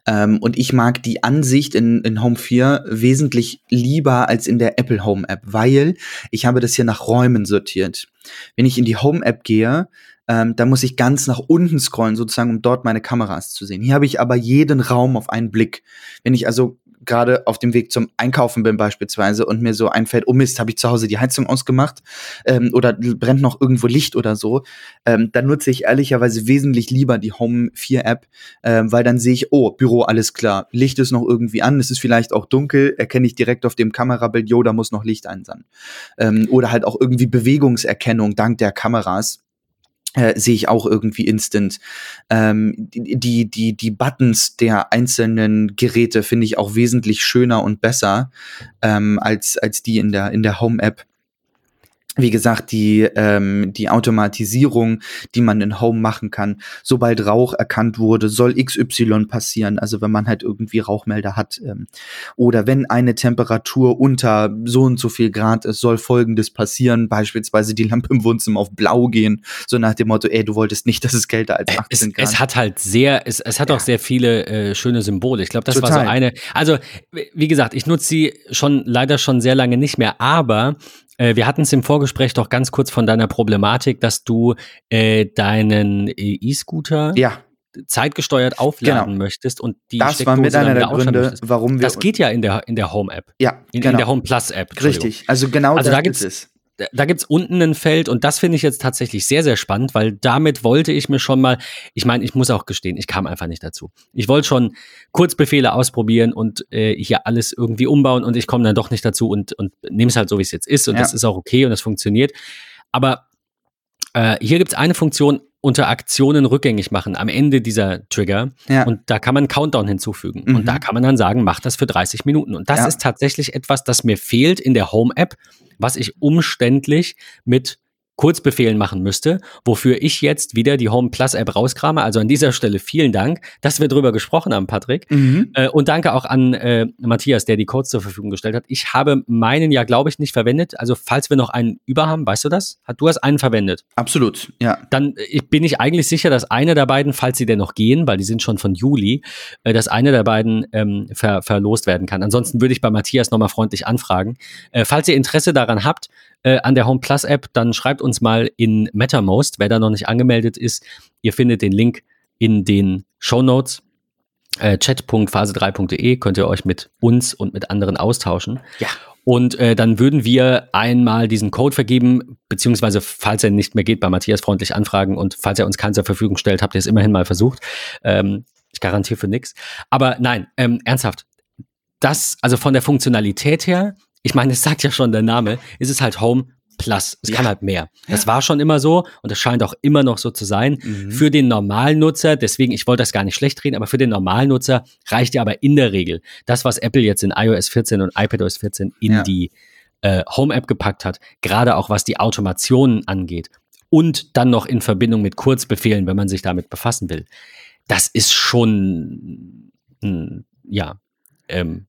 S3: Ähm, und ich mag die Ansicht in, in Home 4 wesentlich lieber als in der Apple Home App, weil ich habe das hier nach Räumen sortiert. Wenn ich in die Home App gehe, ähm, da muss ich ganz nach unten scrollen, sozusagen, um dort meine Kameras zu sehen. Hier habe ich aber jeden Raum auf einen Blick. Wenn ich also gerade auf dem Weg zum Einkaufen bin beispielsweise und mir so einfällt, oh Mist, habe ich zu Hause die Heizung ausgemacht ähm, oder brennt noch irgendwo Licht oder so, ähm, dann nutze ich ehrlicherweise wesentlich lieber die Home 4 App, ähm, weil dann sehe ich, oh, Büro, alles klar, Licht ist noch irgendwie an, es ist vielleicht auch dunkel, erkenne ich direkt auf dem Kamerabild, jo, da muss noch Licht ein sein. Ähm, oder halt auch irgendwie Bewegungserkennung dank der Kameras äh, sehe ich auch irgendwie instant. Ähm, die, die, die Buttons der einzelnen Geräte finde ich auch wesentlich schöner und besser ähm, als, als die in der, in der Home-App wie gesagt, die, ähm, die Automatisierung, die man in Home machen kann, sobald Rauch erkannt wurde, soll XY passieren. Also wenn man halt irgendwie Rauchmelder hat. Ähm, oder wenn eine Temperatur unter so und so viel Grad ist, soll folgendes passieren. Beispielsweise die Lampe im Wohnzimmer auf blau gehen. So nach dem Motto, ey, du wolltest nicht, dass es kälter als 18
S2: es, Grad. Es hat halt sehr, es, es hat ja. auch sehr viele äh, schöne Symbole. Ich glaube, das Total. war so eine. Also, wie gesagt, ich nutze sie schon leider schon sehr lange nicht mehr, aber wir hatten es im Vorgespräch doch ganz kurz von deiner Problematik, dass du äh, deinen E-Scooter
S3: ja.
S2: zeitgesteuert aufladen genau. möchtest und die
S3: das war mit einer der Gründe, warum wir
S2: das geht ja in der in der Home App
S3: ja
S2: in, genau. in der Home Plus App
S3: richtig. Also genau
S2: also das da gibt's, ist es da gibt's unten ein Feld und das finde ich jetzt tatsächlich sehr, sehr spannend, weil damit wollte ich mir schon mal, ich meine, ich muss auch gestehen, ich kam einfach nicht dazu. Ich wollte schon Kurzbefehle ausprobieren und äh, hier alles irgendwie umbauen und ich komme dann doch nicht dazu und, und nehme es halt so, wie es jetzt ist und ja. das ist auch okay und das funktioniert. Aber äh, hier gibt's eine Funktion, unter Aktionen rückgängig machen am Ende dieser Trigger. Ja. Und da kann man Countdown hinzufügen. Mhm. Und da kann man dann sagen, mach das für 30 Minuten. Und das ja. ist tatsächlich etwas, das mir fehlt in der Home-App, was ich umständlich mit Kurzbefehlen machen müsste, wofür ich jetzt wieder die Home Plus App rauskrame. Also an dieser Stelle vielen Dank, dass wir drüber gesprochen haben, Patrick. Mhm. Äh, und danke auch an äh, Matthias, der die Codes zur Verfügung gestellt hat. Ich habe meinen ja, glaube ich, nicht verwendet. Also falls wir noch einen über haben, weißt du das? du hast einen verwendet?
S3: Absolut, ja.
S2: Dann ich, bin ich eigentlich sicher, dass eine der beiden, falls sie denn noch gehen, weil die sind schon von Juli, äh, dass eine der beiden ähm, ver verlost werden kann. Ansonsten würde ich bei Matthias nochmal freundlich anfragen. Äh, falls ihr Interesse daran habt, äh, an der Home Plus App, dann schreibt uns mal in MetaMost, wer da noch nicht angemeldet ist. Ihr findet den Link in den Show Notes. Äh, chat.phase3.de könnt ihr euch mit uns und mit anderen austauschen.
S3: Ja.
S2: Und äh, dann würden wir einmal diesen Code vergeben, beziehungsweise falls er nicht mehr geht, bei Matthias freundlich anfragen und falls er uns keinen zur Verfügung stellt, habt ihr es immerhin mal versucht. Ähm, ich garantiere für nichts. Aber nein, ähm, ernsthaft. Das, also von der Funktionalität her, ich meine, es sagt ja schon der Name, ist es halt Home Plus. Es ja. kann halt mehr. Das war schon immer so und das scheint auch immer noch so zu sein. Mhm. Für den normalen Nutzer, deswegen, ich wollte das gar nicht schlecht reden, aber für den normalen Nutzer reicht ja aber in der Regel das, was Apple jetzt in iOS 14 und iPadOS 14 in ja. die äh, Home-App gepackt hat, gerade auch was die Automationen angeht und dann noch in Verbindung mit Kurzbefehlen, wenn man sich damit befassen will. Das ist schon, mh, ja, ähm,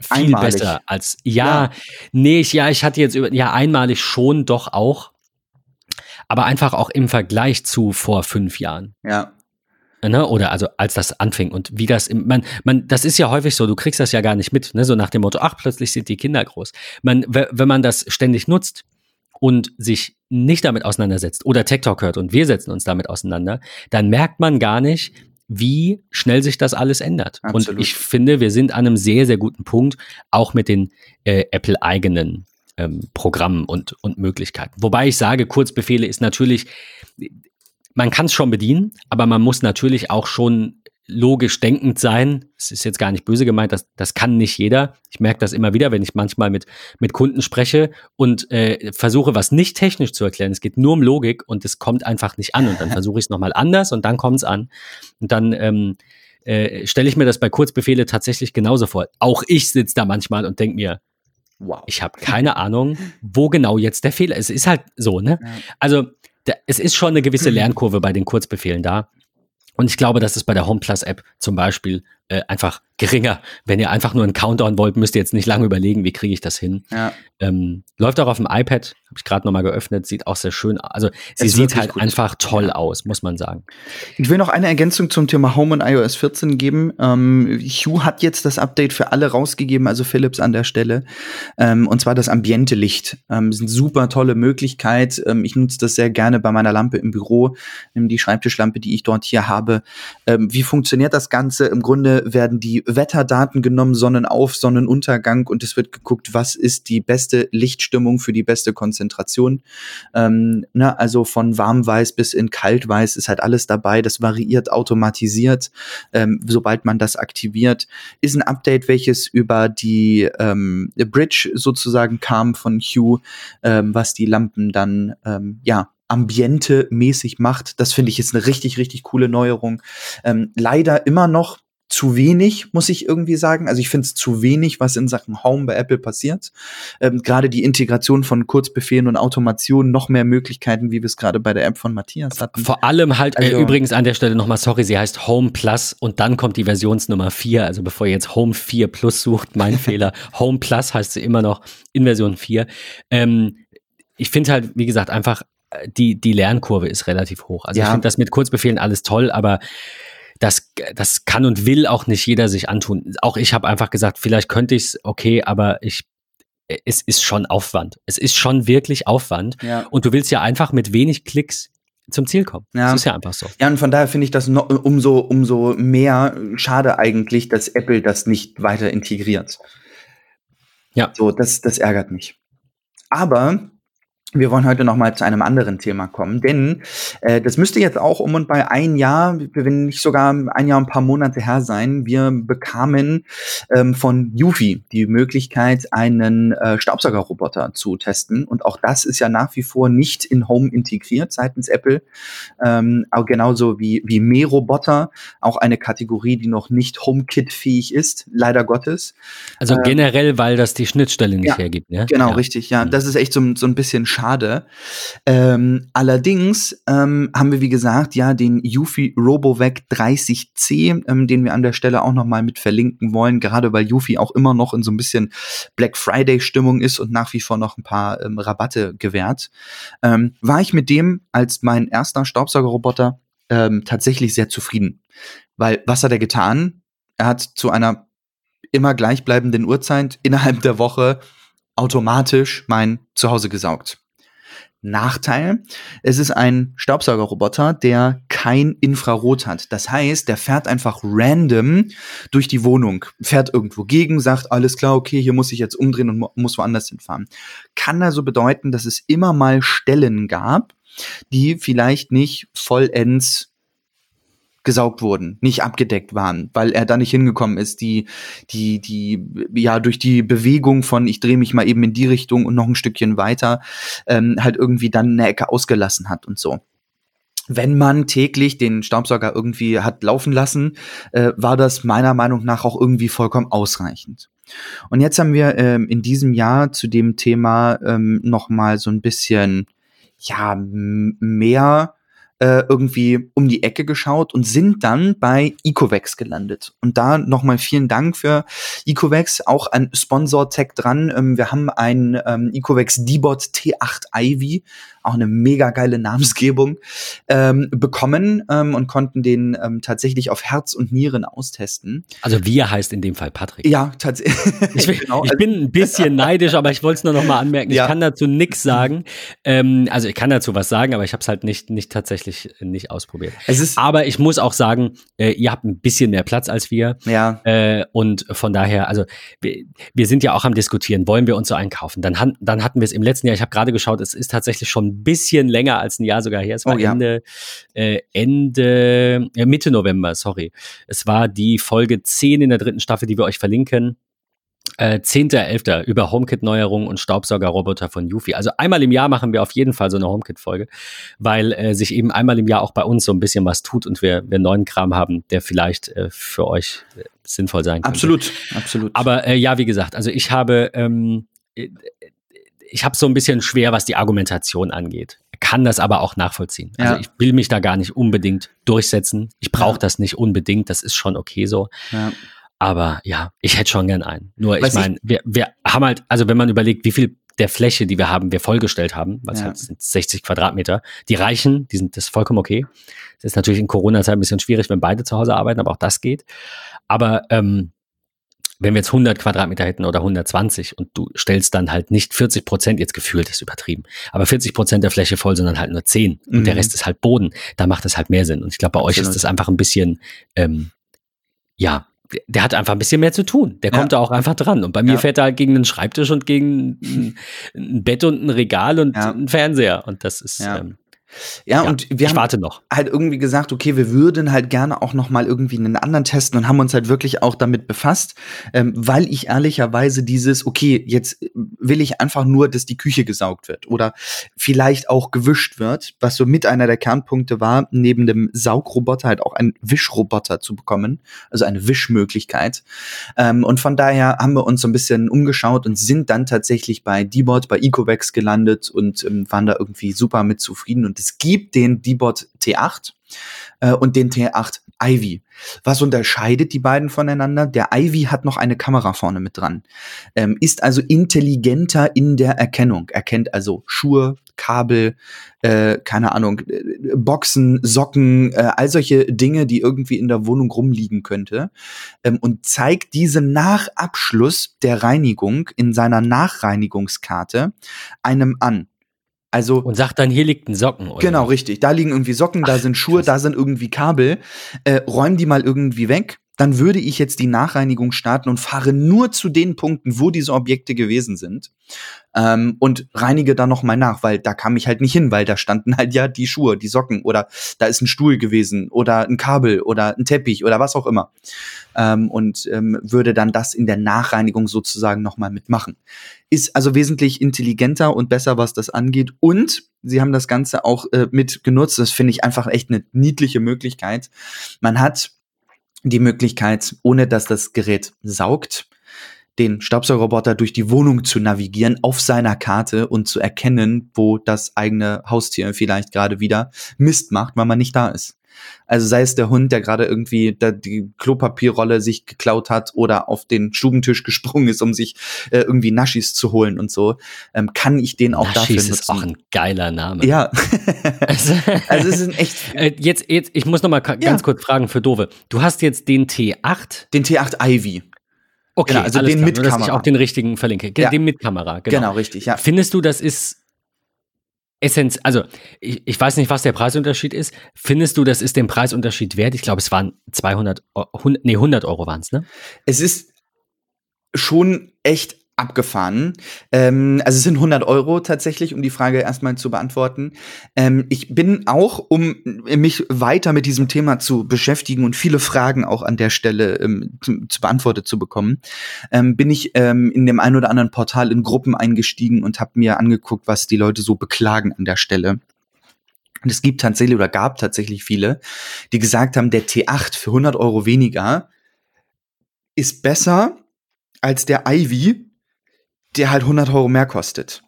S2: viel einmalig. besser als ja, ja, nee, ich, ja, ich hatte jetzt über ja einmalig schon doch auch, aber einfach auch im Vergleich zu vor fünf Jahren.
S3: Ja.
S2: Ne? Oder also als das anfing und wie das im, man, man, das ist ja häufig so, du kriegst das ja gar nicht mit, ne? So nach dem Motto, ach, plötzlich sind die Kinder groß. Man, wenn man das ständig nutzt und sich nicht damit auseinandersetzt oder TikTok hört und wir setzen uns damit auseinander, dann merkt man gar nicht, wie schnell sich das alles ändert. Absolut. Und ich finde, wir sind an einem sehr, sehr guten Punkt, auch mit den äh, Apple-eigenen ähm, Programmen und, und Möglichkeiten. Wobei ich sage, Kurzbefehle ist natürlich, man kann es schon bedienen, aber man muss natürlich auch schon logisch denkend sein. Es ist jetzt gar nicht böse gemeint, das, das kann nicht jeder. Ich merke das immer wieder, wenn ich manchmal mit, mit Kunden spreche und äh, versuche, was nicht technisch zu erklären. Es geht nur um Logik und es kommt einfach nicht an. Und dann versuche ich es nochmal anders und dann kommt es an. Und dann ähm, äh, stelle ich mir das bei Kurzbefehle tatsächlich genauso vor. Auch ich sitze da manchmal und denke mir, wow. ich habe keine Ahnung, wo genau jetzt der Fehler ist. Es ist halt so, ne? Also da, es ist schon eine gewisse (clears throat) Lernkurve bei den Kurzbefehlen da. Und ich glaube, das ist bei der HomePlus App zum Beispiel äh, einfach geringer. Wenn ihr einfach nur einen Countdown wollt, müsst ihr jetzt nicht lange überlegen, wie kriege ich das hin. Ja. Ähm, läuft auch auf dem iPad, habe ich gerade nochmal geöffnet, sieht auch sehr schön aus. Also sie es sieht halt gut. einfach toll ja. aus, muss man sagen.
S3: Ich will noch eine Ergänzung zum Thema Home und iOS 14 geben. Ähm, Hue hat jetzt das Update für alle rausgegeben, also Philips an der Stelle. Ähm, und zwar das ambiente Licht. Ähm, ist eine super tolle Möglichkeit. Ähm, ich nutze das sehr gerne bei meiner Lampe im Büro, die Schreibtischlampe, die ich dort hier habe. Ähm, wie funktioniert das Ganze? Im Grunde werden die Wetterdaten genommen, Sonnenauf, Sonnenuntergang und es wird geguckt, was ist die beste Lichtstimmung für die beste Konzentration. Ähm, na, ne, also von warmweiß bis in kaltweiß ist halt alles dabei. Das variiert automatisiert, ähm, sobald man das aktiviert. Ist ein Update, welches über die ähm, Bridge sozusagen kam von Hue, ähm, was die Lampen dann ähm, ja Ambiente-mäßig macht. Das finde ich jetzt eine richtig, richtig coole Neuerung. Ähm, leider immer noch zu wenig, muss ich irgendwie sagen. Also ich finde es zu wenig, was in Sachen Home bei Apple passiert. Ähm, gerade die Integration von Kurzbefehlen und Automation, noch mehr Möglichkeiten, wie wir es gerade bei der App von Matthias hatten.
S2: Vor allem halt, äh, also, äh, übrigens an der Stelle nochmal, sorry, sie heißt Home Plus und dann kommt die Versionsnummer 4. Also bevor ihr jetzt Home 4 Plus sucht, mein (laughs) Fehler. Home Plus heißt sie immer noch in Version 4. Ähm, ich finde halt, wie gesagt, einfach die, die Lernkurve ist relativ hoch. Also ja. ich finde das mit Kurzbefehlen alles toll, aber das, das kann und will auch nicht jeder sich antun. Auch ich habe einfach gesagt, vielleicht könnte ich es, okay, aber ich, es ist schon Aufwand. Es ist schon wirklich Aufwand. Ja. Und du willst ja einfach mit wenig Klicks zum Ziel kommen. Ja. Das ist ja einfach so.
S3: Ja, und von daher finde ich das noch, umso, umso mehr schade eigentlich, dass Apple das nicht weiter integriert. Ja. So, das, das ärgert mich. Aber wir wollen heute noch mal zu einem anderen Thema kommen, denn äh, das müsste jetzt auch um und bei ein Jahr, wenn nicht sogar ein Jahr, ein paar Monate her sein. Wir bekamen ähm, von Yufi die Möglichkeit, einen äh, Staubsaugerroboter zu testen. Und auch das ist ja nach wie vor nicht in Home integriert seitens Apple. Ähm, auch genauso wie, wie Mähroboter, auch eine Kategorie, die noch nicht HomeKit-fähig ist, leider Gottes.
S2: Also äh, generell, weil das die Schnittstelle nicht ja, hergibt. Ne?
S3: Genau, ja. richtig. Ja, mhm. das ist echt so, so ein bisschen schade. Ähm, allerdings ähm, haben wir, wie gesagt, ja den Yufi RoboVac 30C, ähm, den wir an der Stelle auch noch mal mit verlinken wollen, gerade weil Yufi auch immer noch in so ein bisschen Black Friday-Stimmung ist und nach wie vor noch ein paar ähm, Rabatte gewährt. Ähm, war ich mit dem als mein erster Staubsaugerroboter ähm, tatsächlich sehr zufrieden. Weil was hat er getan? Er hat zu einer immer gleichbleibenden Uhrzeit innerhalb der Woche automatisch mein Zuhause gesaugt. Nachteil, es ist ein Staubsaugerroboter, der kein Infrarot hat. Das heißt, der fährt einfach random durch die Wohnung, fährt irgendwo gegen, sagt, alles klar, okay, hier muss ich jetzt umdrehen und muss woanders hinfahren. Kann also bedeuten, dass es immer mal Stellen gab, die vielleicht nicht vollends gesaugt wurden, nicht abgedeckt waren, weil er da nicht hingekommen ist, die, die, die, ja, durch die Bewegung von ich drehe mich mal eben in die Richtung und noch ein Stückchen weiter, ähm, halt irgendwie dann eine Ecke ausgelassen hat und so wenn man täglich den Staubsauger irgendwie hat laufen lassen, äh, war das meiner Meinung nach auch irgendwie vollkommen ausreichend. Und jetzt haben wir ähm, in diesem Jahr zu dem Thema ähm, noch mal so ein bisschen ja mehr äh, irgendwie um die Ecke geschaut und sind dann bei Ecovex gelandet. Und da nochmal vielen Dank für Ecovex, auch ein Sponsor-Tag dran. Ähm, wir haben ein ähm, Ecovex D-Bot T8 Ivy, auch eine mega geile Namensgebung, ähm, bekommen ähm, und konnten den ähm, tatsächlich auf Herz und Nieren austesten.
S2: Also wir heißt in dem Fall Patrick.
S3: Ja, tatsächlich. (laughs)
S2: Ich, genau. ich, bin ein bisschen neidisch, aber ich wollte es nur noch mal anmerken. Ja. Ich kann dazu nichts sagen. Ähm, also ich kann dazu was sagen, aber ich habe es halt nicht, nicht tatsächlich nicht ausprobiert. Es ist aber ich muss auch sagen, äh, ihr habt ein bisschen mehr Platz als wir.
S3: Ja.
S2: Äh, und von daher, also wir, wir, sind ja auch am diskutieren, wollen wir uns so einkaufen? Dann, dann hatten wir es im letzten Jahr, ich habe gerade geschaut, es ist tatsächlich schon bisschen länger als ein Jahr sogar her. Es war oh, ja. Ende, äh, Ende, äh, Mitte November, sorry. Es war die Folge 10 in der dritten Staffel, die wir euch verlinken. Äh, 10.11. über HomeKit-Neuerungen und Staubsaugerroboter von Yufi. Also einmal im Jahr machen wir auf jeden Fall so eine HomeKit-Folge, weil äh, sich eben einmal im Jahr auch bei uns so ein bisschen was tut und wir, wir neuen Kram haben, der vielleicht äh, für euch äh, sinnvoll sein kann.
S3: Absolut, absolut.
S2: Aber äh, ja, wie gesagt, also ich habe ähm, äh, ich habe so ein bisschen schwer, was die Argumentation angeht. Kann das aber auch nachvollziehen. Also ja. ich will mich da gar nicht unbedingt durchsetzen. Ich brauche ja. das nicht unbedingt. Das ist schon okay so. Ja. Aber ja, ich hätte schon gern einen. Nur ich meine, wir, wir haben halt, also wenn man überlegt, wie viel der Fläche, die wir haben, wir vollgestellt haben, was ja. halt sind 60 Quadratmeter, die reichen, die sind das ist vollkommen okay. Das ist natürlich in Corona-Zeit ein bisschen schwierig, wenn beide zu Hause arbeiten, aber auch das geht. Aber ähm, wenn wir jetzt 100 Quadratmeter hätten oder 120 und du stellst dann halt nicht 40 Prozent, jetzt gefühlt ist übertrieben, aber 40 Prozent der Fläche voll, sondern halt nur 10 mhm. und der mhm. Rest ist halt Boden, da macht es halt mehr Sinn. Und ich glaube, bei euch Absolut. ist das einfach ein bisschen, ähm, ja, der hat einfach ein bisschen mehr zu tun. Der kommt da auch einfach dran. Und bei mir
S3: Ja.
S2: fährt er halt gegen einen Schreibtisch und gegen ein, ein Bett und ein Regal und
S3: Ja.
S2: einen Fernseher. Und das ist,
S3: Ja.
S2: ähm,
S3: Ja,
S2: ja,
S3: und wir haben
S2: noch.
S3: halt irgendwie gesagt, okay, wir würden halt gerne auch noch mal irgendwie einen anderen testen und haben uns halt wirklich auch damit befasst, ähm, weil ich ehrlicherweise dieses, okay, jetzt will ich einfach nur, dass die Küche gesaugt wird oder vielleicht auch gewischt wird, was so mit einer der Kernpunkte war, neben dem Saugroboter halt auch einen Wischroboter zu bekommen, also eine Wischmöglichkeit. Ähm, und von daher haben wir uns so ein bisschen umgeschaut und sind dann tatsächlich bei D-Bot, bei Ecovex gelandet und ähm, waren da irgendwie super mit zufrieden. Und es gibt den D-Bot T8 äh, und den T8 Ivy. Was unterscheidet die beiden voneinander? Der Ivy hat noch eine Kamera vorne mit dran, ähm, ist also intelligenter in der Erkennung, erkennt also Schuhe, Kabel, äh, keine Ahnung, äh, Boxen, Socken, äh, all solche Dinge, die irgendwie in der Wohnung rumliegen könnte ähm, und zeigt diese nach Abschluss der Reinigung in seiner Nachreinigungskarte einem an. Also
S2: Und sagt dann, hier liegt ein Socken. Oder?
S3: Genau, richtig. Da liegen irgendwie Socken, da
S2: Ach,
S3: sind Schuhe,
S2: krass.
S3: da sind irgendwie Kabel. Äh, räum die mal irgendwie weg. Dann würde ich jetzt die Nachreinigung starten und fahre nur zu den Punkten, wo diese Objekte gewesen sind. Ähm, und reinige da noch mal nach, weil da kam ich halt nicht hin, weil da standen halt ja die Schuhe, die Socken oder da ist ein Stuhl gewesen oder ein Kabel oder ein Teppich oder was auch immer. Ähm, und ähm, würde dann das in der Nachreinigung sozusagen noch mal mitmachen. Ist also wesentlich intelligenter und besser, was das angeht. Und sie haben das Ganze auch äh, mit genutzt. Das finde ich einfach echt eine niedliche Möglichkeit. Man hat die Möglichkeit, ohne dass das Gerät saugt, den Staubsaugerroboter durch die Wohnung zu navigieren auf seiner Karte und zu erkennen, wo das eigene Haustier vielleicht gerade wieder Mist macht, weil man nicht da ist. Also sei es der Hund, der gerade irgendwie da die Klopapierrolle sich geklaut hat oder auf den Stubentisch (laughs) gesprungen ist, um sich äh, irgendwie Naschis zu holen und so, ähm, kann ich den auch
S2: Naschis
S3: dafür nutzen.
S2: ist auch ein geiler Name.
S3: ja, (laughs)
S2: Also,
S3: also es ist echt
S2: äh, jetzt, jetzt, ich muss noch mal
S3: Ja.
S2: ganz kurz fragen für Dove. Du hast jetzt den T8.
S3: den T8 Ivy.
S2: Okay,
S3: Genau, also den
S2: klar,
S3: mit
S2: nur, dass ich
S3: Kamera.
S2: auch den richtigen verlinke.
S3: Ja.
S2: Den mit Kamera, genau.
S3: Genau, richtig, ja.
S2: Findest du, das ist Essenz, also ich, ich weiß nicht, was der Preisunterschied ist. Findest du, das ist den Preisunterschied wert? Ich glaube, es waren 200, Eu- 100, nee, 100 Euro waren es, ne?
S3: Es ist schon echt abgefahren. Ähm, also es sind 100 Euro tatsächlich, um die Frage erstmal zu beantworten. Ähm, ich bin auch, um mich weiter mit diesem Thema zu beschäftigen und viele Fragen auch an der Stelle ähm, zu, zu beantwortet zu bekommen, ähm, bin ich ähm, in dem ein oder anderen Portal in Gruppen eingestiegen und habe mir angeguckt, was die Leute so beklagen an der Stelle. Und es gibt tatsächlich oder gab tatsächlich viele, die gesagt haben, der T8 für 100 Euro weniger ist besser als der Ivy, der halt 100 Euro mehr kostet.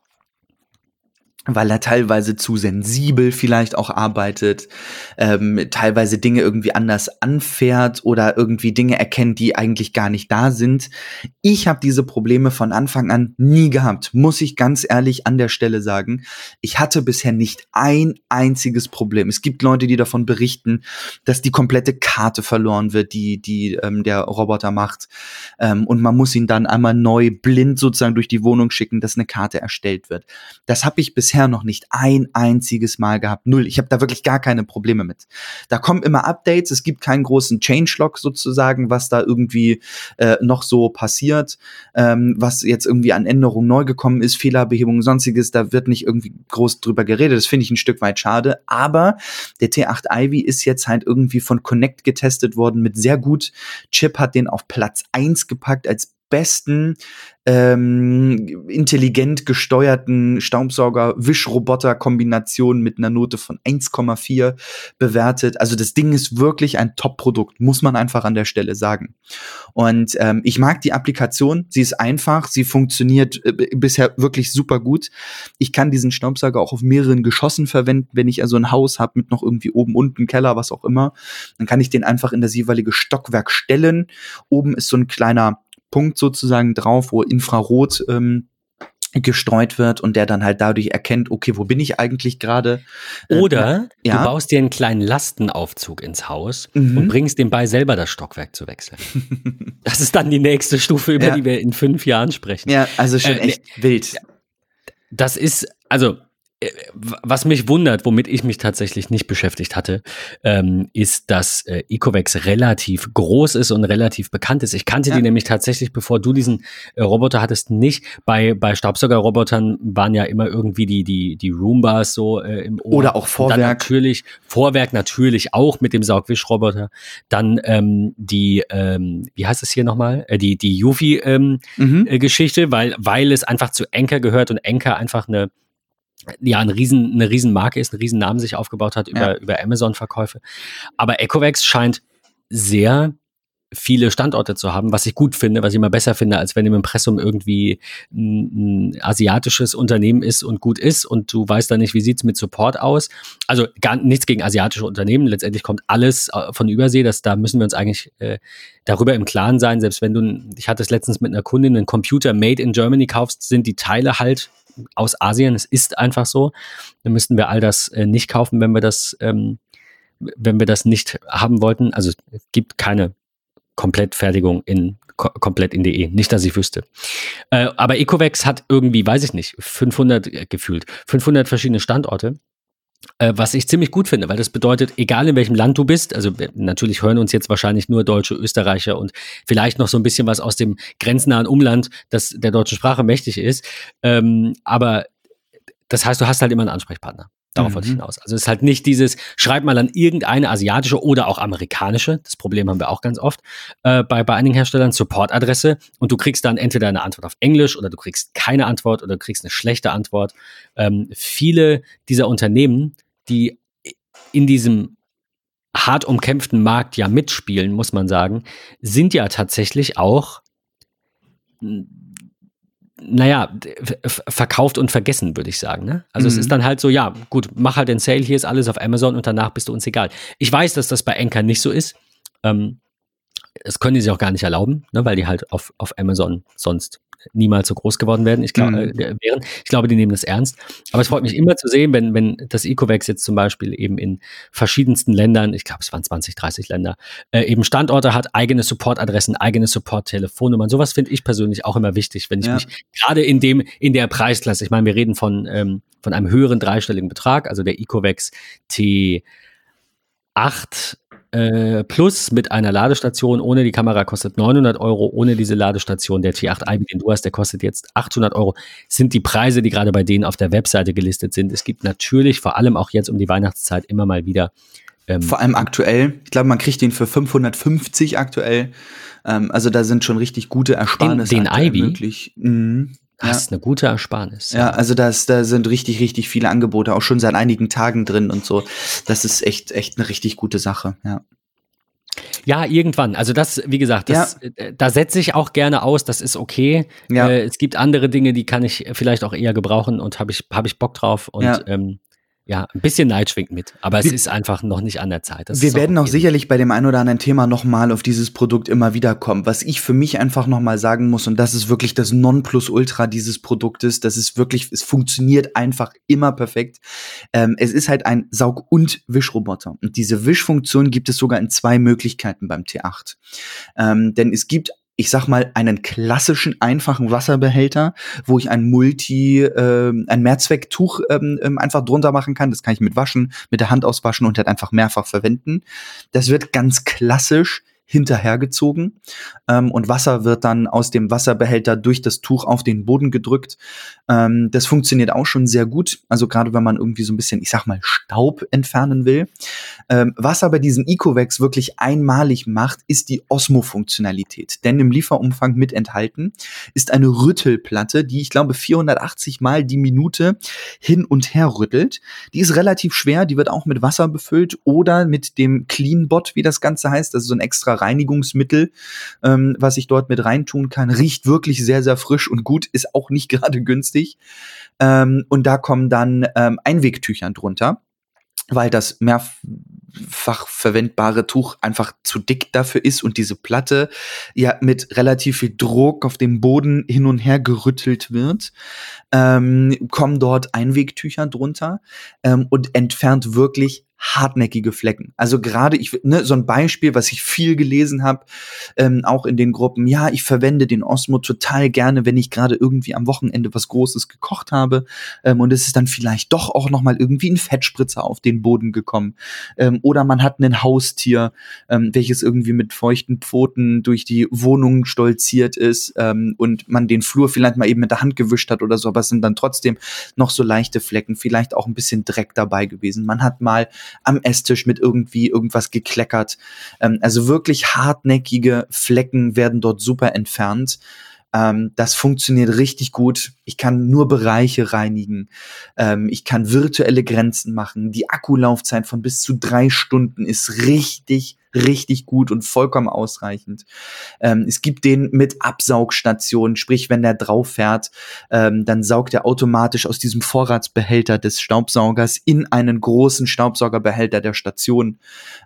S3: Weil er teilweise zu sensibel vielleicht auch arbeitet, ähm, teilweise Dinge irgendwie anders anfährt oder irgendwie Dinge erkennt, die eigentlich gar nicht da sind. Ich habe diese Probleme von Anfang an nie gehabt, muss ich ganz ehrlich an der Stelle sagen. Ich hatte bisher nicht ein einziges Problem. Es gibt Leute, die davon berichten, dass die komplette Karte verloren wird, die, die ähm, der Roboter macht. Ähm, und man muss ihn dann einmal neu blind sozusagen durch die Wohnung schicken, dass eine Karte erstellt wird. Das habe ich bisher noch nicht ein einziges Mal gehabt. Null. Ich habe da wirklich gar keine Probleme mit. Da kommen immer Updates. Es gibt keinen großen Changelog sozusagen, was da irgendwie äh, noch so passiert, ähm, was jetzt irgendwie an Änderungen neu gekommen ist, Fehlerbehebung, sonstiges. Da wird nicht irgendwie groß drüber geredet. Das finde ich ein Stück weit schade. Aber der T8 Ivy ist jetzt halt irgendwie von Connect getestet worden mit sehr gut. Chip hat den auf Platz 1 gepackt als besten ähm, intelligent gesteuerten Staubsauger-Wischroboter-Kombination mit einer Note von 1,4 bewertet. Also das Ding ist wirklich ein Top-Produkt, muss man einfach an der Stelle sagen. Und ähm, ich mag die Applikation, sie ist einfach, sie funktioniert äh, bisher wirklich super gut. Ich kann diesen Staubsauger auch auf mehreren Geschossen verwenden, wenn ich also ein Haus habe mit noch irgendwie oben, unten, Keller, was auch immer. Dann kann ich den einfach in das jeweilige Stockwerk stellen. Oben ist so ein kleiner Punkt sozusagen drauf, wo Infrarot ähm, gestreut wird und der dann halt dadurch erkennt, okay, wo bin ich eigentlich gerade? Äh,
S2: Oder
S3: ja.
S2: du baust dir einen kleinen Lastenaufzug ins Haus
S3: Mhm.
S2: und bringst dem bei, selber das Stockwerk zu wechseln. (laughs) das ist dann die nächste Stufe, über
S3: Ja.
S2: die wir in fünf Jahren sprechen.
S3: Ja, also schon
S2: Äh,
S3: echt wild.
S2: Das ist, also was mich wundert, womit ich mich tatsächlich nicht beschäftigt hatte, ähm, ist, dass äh, Ecovex relativ groß ist und relativ bekannt ist. Ich kannte ja. die nämlich tatsächlich, bevor du diesen äh, Roboter hattest, nicht. Bei, bei Staubsaugerrobotern waren ja immer irgendwie die, die, die Roombas so äh, im
S3: Ohr. Oder auch Vorwerk.
S2: dann natürlich, Vorwerk natürlich auch mit dem Saugwischroboter. Dann ähm, die, ähm, wie heißt es hier nochmal? Äh, die, die Yuffie-Geschichte, ähm, mhm. äh, weil, weil es einfach zu Enker gehört und Enker einfach eine ja, ein riesen, eine Riesenmarke ist, einen riesen Namen sich aufgebaut hat über, ja. über Amazon-Verkäufe. Aber Ecovacs scheint sehr viele Standorte zu haben, was ich gut finde, was ich immer besser finde, als wenn im Impressum irgendwie ein, ein asiatisches Unternehmen ist und gut ist und du weißt dann nicht, wie sieht's mit Support aus. Also gar nichts gegen asiatische Unternehmen. Letztendlich kommt alles äh, von Übersee. Das, da müssen wir uns eigentlich äh, darüber im Klaren sein. Selbst wenn du, ich hatte es letztens mit einer Kundin, einen Computer made in Germany kaufst, sind die Teile halt aus Asien. Es ist einfach so. Dann müssten wir all das äh, nicht kaufen, wenn wir das, ähm, wenn wir das nicht haben wollten. Also es gibt keine Komplettfertigung in komplett in DE. Nicht, dass ich wüsste. Äh, aber Ecovex hat irgendwie, weiß ich nicht, 500 äh, gefühlt, 500 verschiedene Standorte. Äh, was ich ziemlich gut finde, weil das bedeutet, egal in welchem Land du bist, also natürlich hören uns jetzt wahrscheinlich nur Deutsche, Österreicher und vielleicht noch so ein bisschen was aus dem grenznahen Umland, das der deutschen Sprache mächtig ist. Ähm, aber das heißt, du hast halt immer einen Ansprechpartner. Darauf mhm. wollte ich mhm. hinaus. Also es ist halt nicht dieses, schreib mal an irgendeine asiatische oder auch amerikanische, das Problem haben wir auch ganz oft, äh, bei, bei einigen Herstellern, Supportadresse und du kriegst dann entweder eine Antwort auf Englisch oder du kriegst keine Antwort oder du kriegst eine schlechte Antwort. Ähm, viele dieser Unternehmen, die in diesem hart umkämpften Markt ja mitspielen, muss man sagen, sind ja tatsächlich auch naja, verkauft und vergessen, würde ich sagen. Ne? Also mhm. es ist mhm. dann halt so, ja, gut, mach halt den Sale, hier ist alles auf Amazon und danach bist du uns egal. Ich weiß, dass das bei Anker nicht so ist. Ähm, das können die sich auch gar nicht erlauben, ne, weil die halt auf, auf Amazon sonst niemals so groß geworden werden. Ich, glaub, mhm. äh, wären. ich glaube, die nehmen das ernst. Aber es freut mich immer zu sehen, wenn, wenn das Ecovax jetzt zum Beispiel eben in verschiedensten Ländern, ich glaube, es waren 20, 30 Länder, äh, eben Standorte hat, eigene Supportadressen, eigene Support-Telefonnummern. Sowas finde ich persönlich auch immer wichtig, wenn ich ja. mich gerade in dem, in der Preisklasse, ich meine, wir reden von, ähm, von einem höheren dreistelligen Betrag, also der Ecovax T8 äh, Plus mit einer Ladestation ohne die Kamera kostet 900 Euro, ohne diese Ladestation. Der T8i, den du hast, der kostet jetzt 800 Euro. Sind die Preise, die gerade bei denen auf der Webseite gelistet sind. Es gibt natürlich vor allem auch jetzt um die Weihnachtszeit immer mal wieder.
S3: Ähm, vor allem aktuell. Ich glaube, man kriegt den für 550 aktuell. Ähm, also da sind schon richtig gute Ersparnisse
S2: den, den Ivy?
S3: möglich. Mhm.
S2: Das ist eine gute Ersparnis.
S3: Ja, also das, da sind richtig, richtig viele Angebote, auch schon seit einigen Tagen drin und so. Das ist echt, echt eine richtig gute Sache, ja.
S2: Ja, irgendwann. Also das, wie gesagt, das, ja. Äh, da setze ich auch gerne aus, das ist okay. Ja. Äh, es gibt andere Dinge, die kann ich vielleicht auch eher gebrauchen und habe ich, hab ich Bock drauf. Und ja. ähm, ja, ein bisschen Neid schwingt mit, aber es wir, ist einfach noch nicht an der Zeit.
S3: Das wir werden auch sicherlich bei dem einen oder anderen Thema nochmal auf dieses Produkt immer wieder kommen. Was ich für mich einfach nochmal sagen muss, und das ist wirklich das Nonplusultra dieses Produktes, das ist wirklich, es funktioniert einfach immer perfekt. Ähm, es ist halt ein Saug- und Wischroboter. Und diese Wischfunktion gibt es sogar in zwei Möglichkeiten beim T8. Ähm, denn es gibt ich sag mal, einen klassischen, einfachen Wasserbehälter, wo ich ein Multi, äh, ein Mehrzwecktuch ähm, ähm, einfach drunter machen kann. Das kann ich mit waschen, mit der Hand auswaschen und halt einfach mehrfach verwenden. Das wird ganz klassisch hinterhergezogen ähm, und Wasser wird dann aus dem Wasserbehälter durch das Tuch auf den Boden gedrückt. Ähm, das funktioniert auch schon sehr gut, also gerade wenn man irgendwie so ein bisschen, ich sag mal, Staub entfernen will. Ähm, was aber diesen Ecovacs wirklich einmalig macht, ist die Osmo-Funktionalität, denn im Lieferumfang mit enthalten ist eine Rüttelplatte, die ich glaube 480 Mal die Minute hin und her rüttelt. Die ist relativ schwer, die wird auch mit Wasser befüllt oder mit dem Cleanbot, wie das Ganze heißt, also so ein extra Reinigungsmittel, ähm, was ich dort mit reintun kann. Riecht wirklich sehr, sehr frisch und gut, ist auch nicht (laughs) gerade günstig. Ähm, und da kommen dann ähm, Einwegtüchern drunter weil das mehrfach verwendbare Tuch einfach zu dick dafür ist und diese Platte ja mit relativ viel Druck auf dem Boden hin und her gerüttelt wird, ähm, kommen dort Einwegtücher drunter ähm, und entfernt wirklich hartnäckige Flecken. Also gerade ich, ne, so ein Beispiel, was ich viel gelesen habe, ähm, auch in den Gruppen, ja, ich verwende den Osmo total gerne, wenn ich gerade irgendwie am Wochenende was Großes gekocht habe ähm, und es ist dann vielleicht doch auch noch mal irgendwie ein Fettspritzer auf den Boden gekommen ähm, oder man hat ein Haustier, ähm, welches irgendwie mit feuchten Pfoten durch die Wohnung stolziert ist ähm, und man den Flur vielleicht mal eben mit der Hand gewischt hat oder so, aber es sind dann trotzdem noch so leichte Flecken, vielleicht auch ein bisschen Dreck dabei gewesen. Man hat mal am Esstisch mit irgendwie irgendwas gekleckert. Ähm, also wirklich hartnäckige Flecken werden dort super entfernt. Ähm, das funktioniert richtig gut. Ich kann nur Bereiche reinigen. Ähm, ich kann virtuelle Grenzen machen. Die Akkulaufzeit von bis zu drei Stunden ist richtig, richtig gut und vollkommen ausreichend. Ähm, es gibt den mit Absaugstationen, sprich, wenn der drauf fährt, ähm, dann saugt er automatisch aus diesem Vorratsbehälter des Staubsaugers in einen großen Staubsaugerbehälter der Station,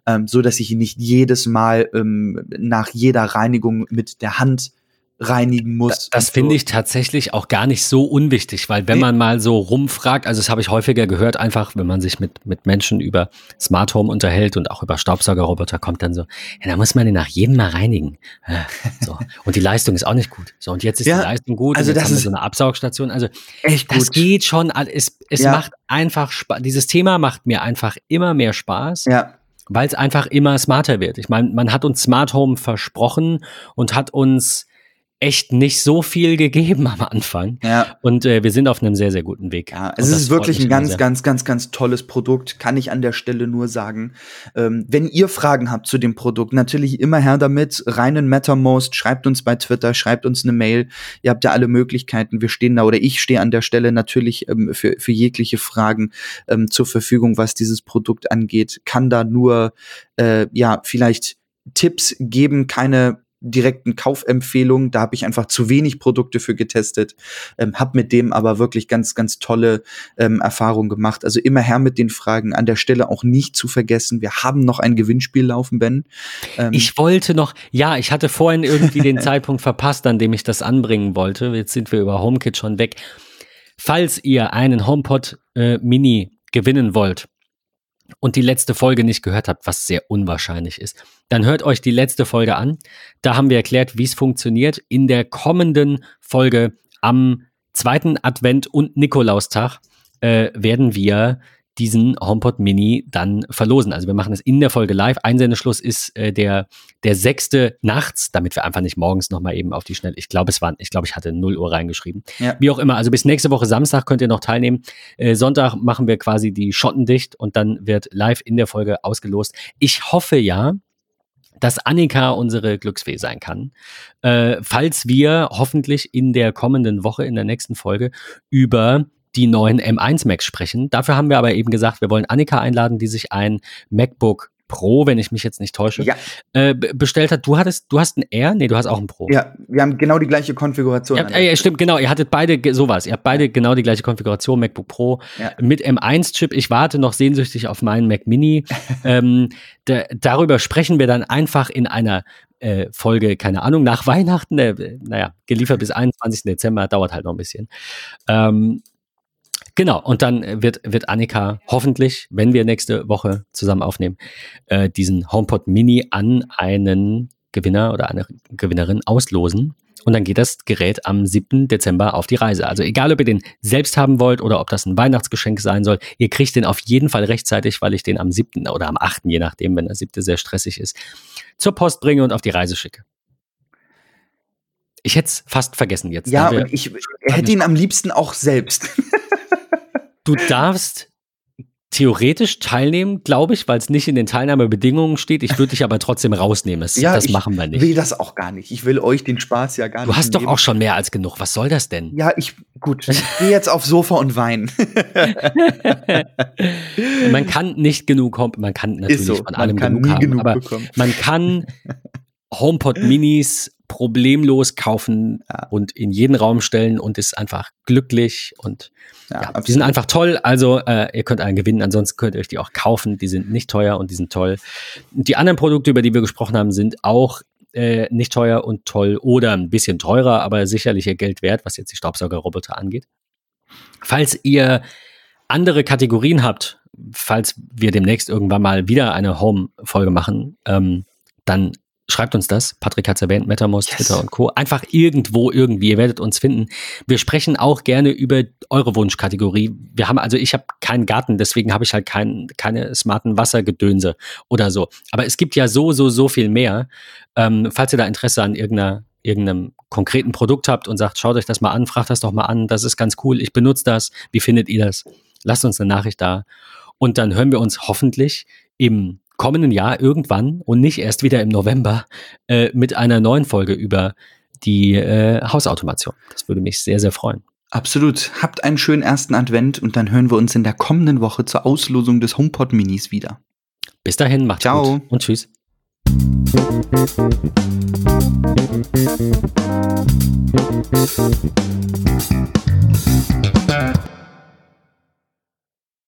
S3: ähm, so dass ich ihn nicht jedes Mal ähm, nach jeder Reinigung mit der Hand reinigen muss.
S2: Das, das finde ich tatsächlich auch gar nicht so unwichtig, weil wenn nee. man mal so rumfragt, also das habe ich häufiger gehört, einfach wenn man sich mit, mit Menschen über Smart Home unterhält und auch über Staubsaugerroboter, kommt dann so, ja, da muss man den nach jedem mal reinigen. So. (laughs) Und die Leistung ist auch nicht gut. So, und jetzt ist ja, die Leistung gut.
S3: Also das ist
S2: so eine Absaugstation. Also
S3: echt
S2: gut. das geht schon. Es, es ja. macht einfach Spaß. Dieses Thema macht mir einfach immer mehr Spaß.
S3: Ja
S2: weil es einfach immer smarter wird. Ich meine, man hat uns Smart Home versprochen und hat uns echt nicht so viel gegeben (laughs) am Anfang.
S3: Ja.
S2: Und äh, wir sind auf einem sehr, sehr guten Weg.
S3: Ja, es ist wirklich ein ganz, ganz, ganz, ganz tolles Produkt, kann ich an der Stelle nur sagen. Ähm, wenn ihr Fragen habt zu dem Produkt, natürlich immer her damit, rein in MetaMost, schreibt uns bei Twitter, schreibt uns eine Mail. Ihr habt ja alle Möglichkeiten. Wir stehen da oder ich stehe an der Stelle natürlich ähm, für, für jegliche Fragen ähm, zur Verfügung, was dieses Produkt angeht. Kann da nur, äh, ja, vielleicht Tipps geben, keine direkten Kaufempfehlungen. Da habe ich einfach zu wenig Produkte für getestet, ähm, habe mit dem aber wirklich ganz, ganz tolle ähm, Erfahrungen gemacht. Also immer her mit den Fragen. An der Stelle auch nicht zu vergessen, wir haben noch ein Gewinnspiel laufen, Ben.
S2: Ähm ich wollte noch, ja, ich hatte vorhin irgendwie den (laughs) Zeitpunkt verpasst, an dem ich das anbringen wollte. Jetzt sind wir über HomeKit schon weg. Falls ihr einen HomePod äh, Mini gewinnen wollt, und die letzte Folge nicht gehört habt, was sehr unwahrscheinlich ist, dann hört euch die letzte Folge an. Da haben wir erklärt, wie es funktioniert. In der kommenden Folge am zweiten Advent und Nikolaustag äh, werden wir diesen HomePod Mini dann verlosen. Also wir machen es in der Folge live. Einsendeschluss ist äh, der, der sechste nachts, damit wir einfach nicht morgens nochmal eben auf die Schnelle. Ich glaube, es waren, ich glaube, ich hatte 0 Uhr reingeschrieben. Ja. Wie auch immer. Also bis nächste Woche Samstag könnt ihr noch teilnehmen. Äh, Sonntag machen wir quasi die Schotten dicht und dann wird live in der Folge ausgelost. Ich hoffe ja, dass Annika unsere Glücksfee sein kann. Äh, falls wir hoffentlich in der kommenden Woche, in der nächsten Folge, über die neuen M1 Macs sprechen. Dafür haben wir aber eben gesagt, wir wollen Annika einladen, die sich ein MacBook Pro, wenn ich mich jetzt nicht täusche,
S3: ja.
S2: äh, bestellt hat. Du hattest, du hast ein R? Nee, du hast auch ein Pro.
S3: Ja, wir haben genau die gleiche Konfiguration.
S2: Ja, äh, stimmt, genau. Ihr hattet beide sowas. Ihr habt beide genau die gleiche Konfiguration, MacBook Pro ja. mit M1-Chip. Ich warte noch sehnsüchtig auf meinen Mac Mini. (laughs) ähm, da, darüber sprechen wir dann einfach in einer äh, Folge, keine Ahnung, nach Weihnachten. Äh, naja, geliefert bis 21. Dezember, dauert halt noch ein bisschen. Ähm, Genau, und dann wird, wird Annika hoffentlich, wenn wir nächste Woche zusammen aufnehmen, äh, diesen HomePod Mini an einen Gewinner oder eine Gewinnerin auslosen. Und dann geht das Gerät am 7. Dezember auf die Reise. Also egal, ob ihr den selbst haben wollt oder ob das ein Weihnachtsgeschenk sein soll, ihr kriegt den auf jeden Fall rechtzeitig, weil ich den am 7. oder am 8., je nachdem, wenn der 7. sehr stressig ist, zur Post bringe und auf die Reise schicke. Ich hätte es fast vergessen jetzt.
S3: Ja, und ich hätte ihn am liebsten auch selbst. (laughs)
S2: Du darfst theoretisch teilnehmen, glaube ich, weil es nicht in den Teilnahmebedingungen steht. Ich würde dich aber trotzdem rausnehmen. Das,
S3: ja,
S2: das machen wir nicht.
S3: Ich will das auch gar nicht. Ich will euch den Spaß ja gar
S2: du
S3: nicht.
S2: Du hast nehmen. doch auch schon mehr als genug. Was soll das denn?
S3: Ja, ich, gut. Ich gehe jetzt aufs Sofa und weinen. (laughs)
S2: man kann nicht genug, man kann natürlich so. von allem genug haben, genug aber bekommen. man kann (laughs) HomePod Minis problemlos kaufen ja. und in jeden Raum stellen und ist einfach glücklich und ja, ja die sind einfach toll. Also äh, ihr könnt einen gewinnen, ansonsten könnt ihr euch die auch kaufen. Die sind nicht teuer und die sind toll. Die anderen Produkte, über die wir gesprochen haben, sind auch äh, nicht teuer und toll oder ein bisschen teurer, aber sicherlich ihr Geld wert, was jetzt die Staubsaugerroboter angeht. Falls ihr andere Kategorien habt falls wir demnächst irgendwann mal wieder eine Home-Folge machen, ähm, dann Schreibt uns das. Patrick hat es erwähnt, MetaMost, yes. Twitter und Co. Einfach irgendwo, irgendwie. Ihr werdet uns finden. Wir sprechen auch gerne über eure Wunschkategorie. Wir haben, also ich habe keinen Garten, deswegen habe ich halt kein, keine smarten Wassergedönse oder so. Aber es gibt ja so, so, so viel mehr. Ähm, falls ihr da Interesse an irgendeiner, irgendeinem konkreten Produkt habt und sagt, schaut euch das mal an, fragt das doch mal an, das ist ganz cool, ich benutze das. Wie findet ihr das? Lasst uns eine Nachricht da. Und dann hören wir uns hoffentlich im kommenden Jahr irgendwann und nicht erst wieder im November äh, mit einer neuen Folge über die äh, Hausautomation. Das würde mich sehr, sehr freuen.
S3: Absolut. Habt einen schönen ersten Advent und dann hören wir uns in der kommenden Woche zur Auslosung des HomePod Minis wieder.
S2: Bis dahin, macht's Ciao. gut und tschüss. Thank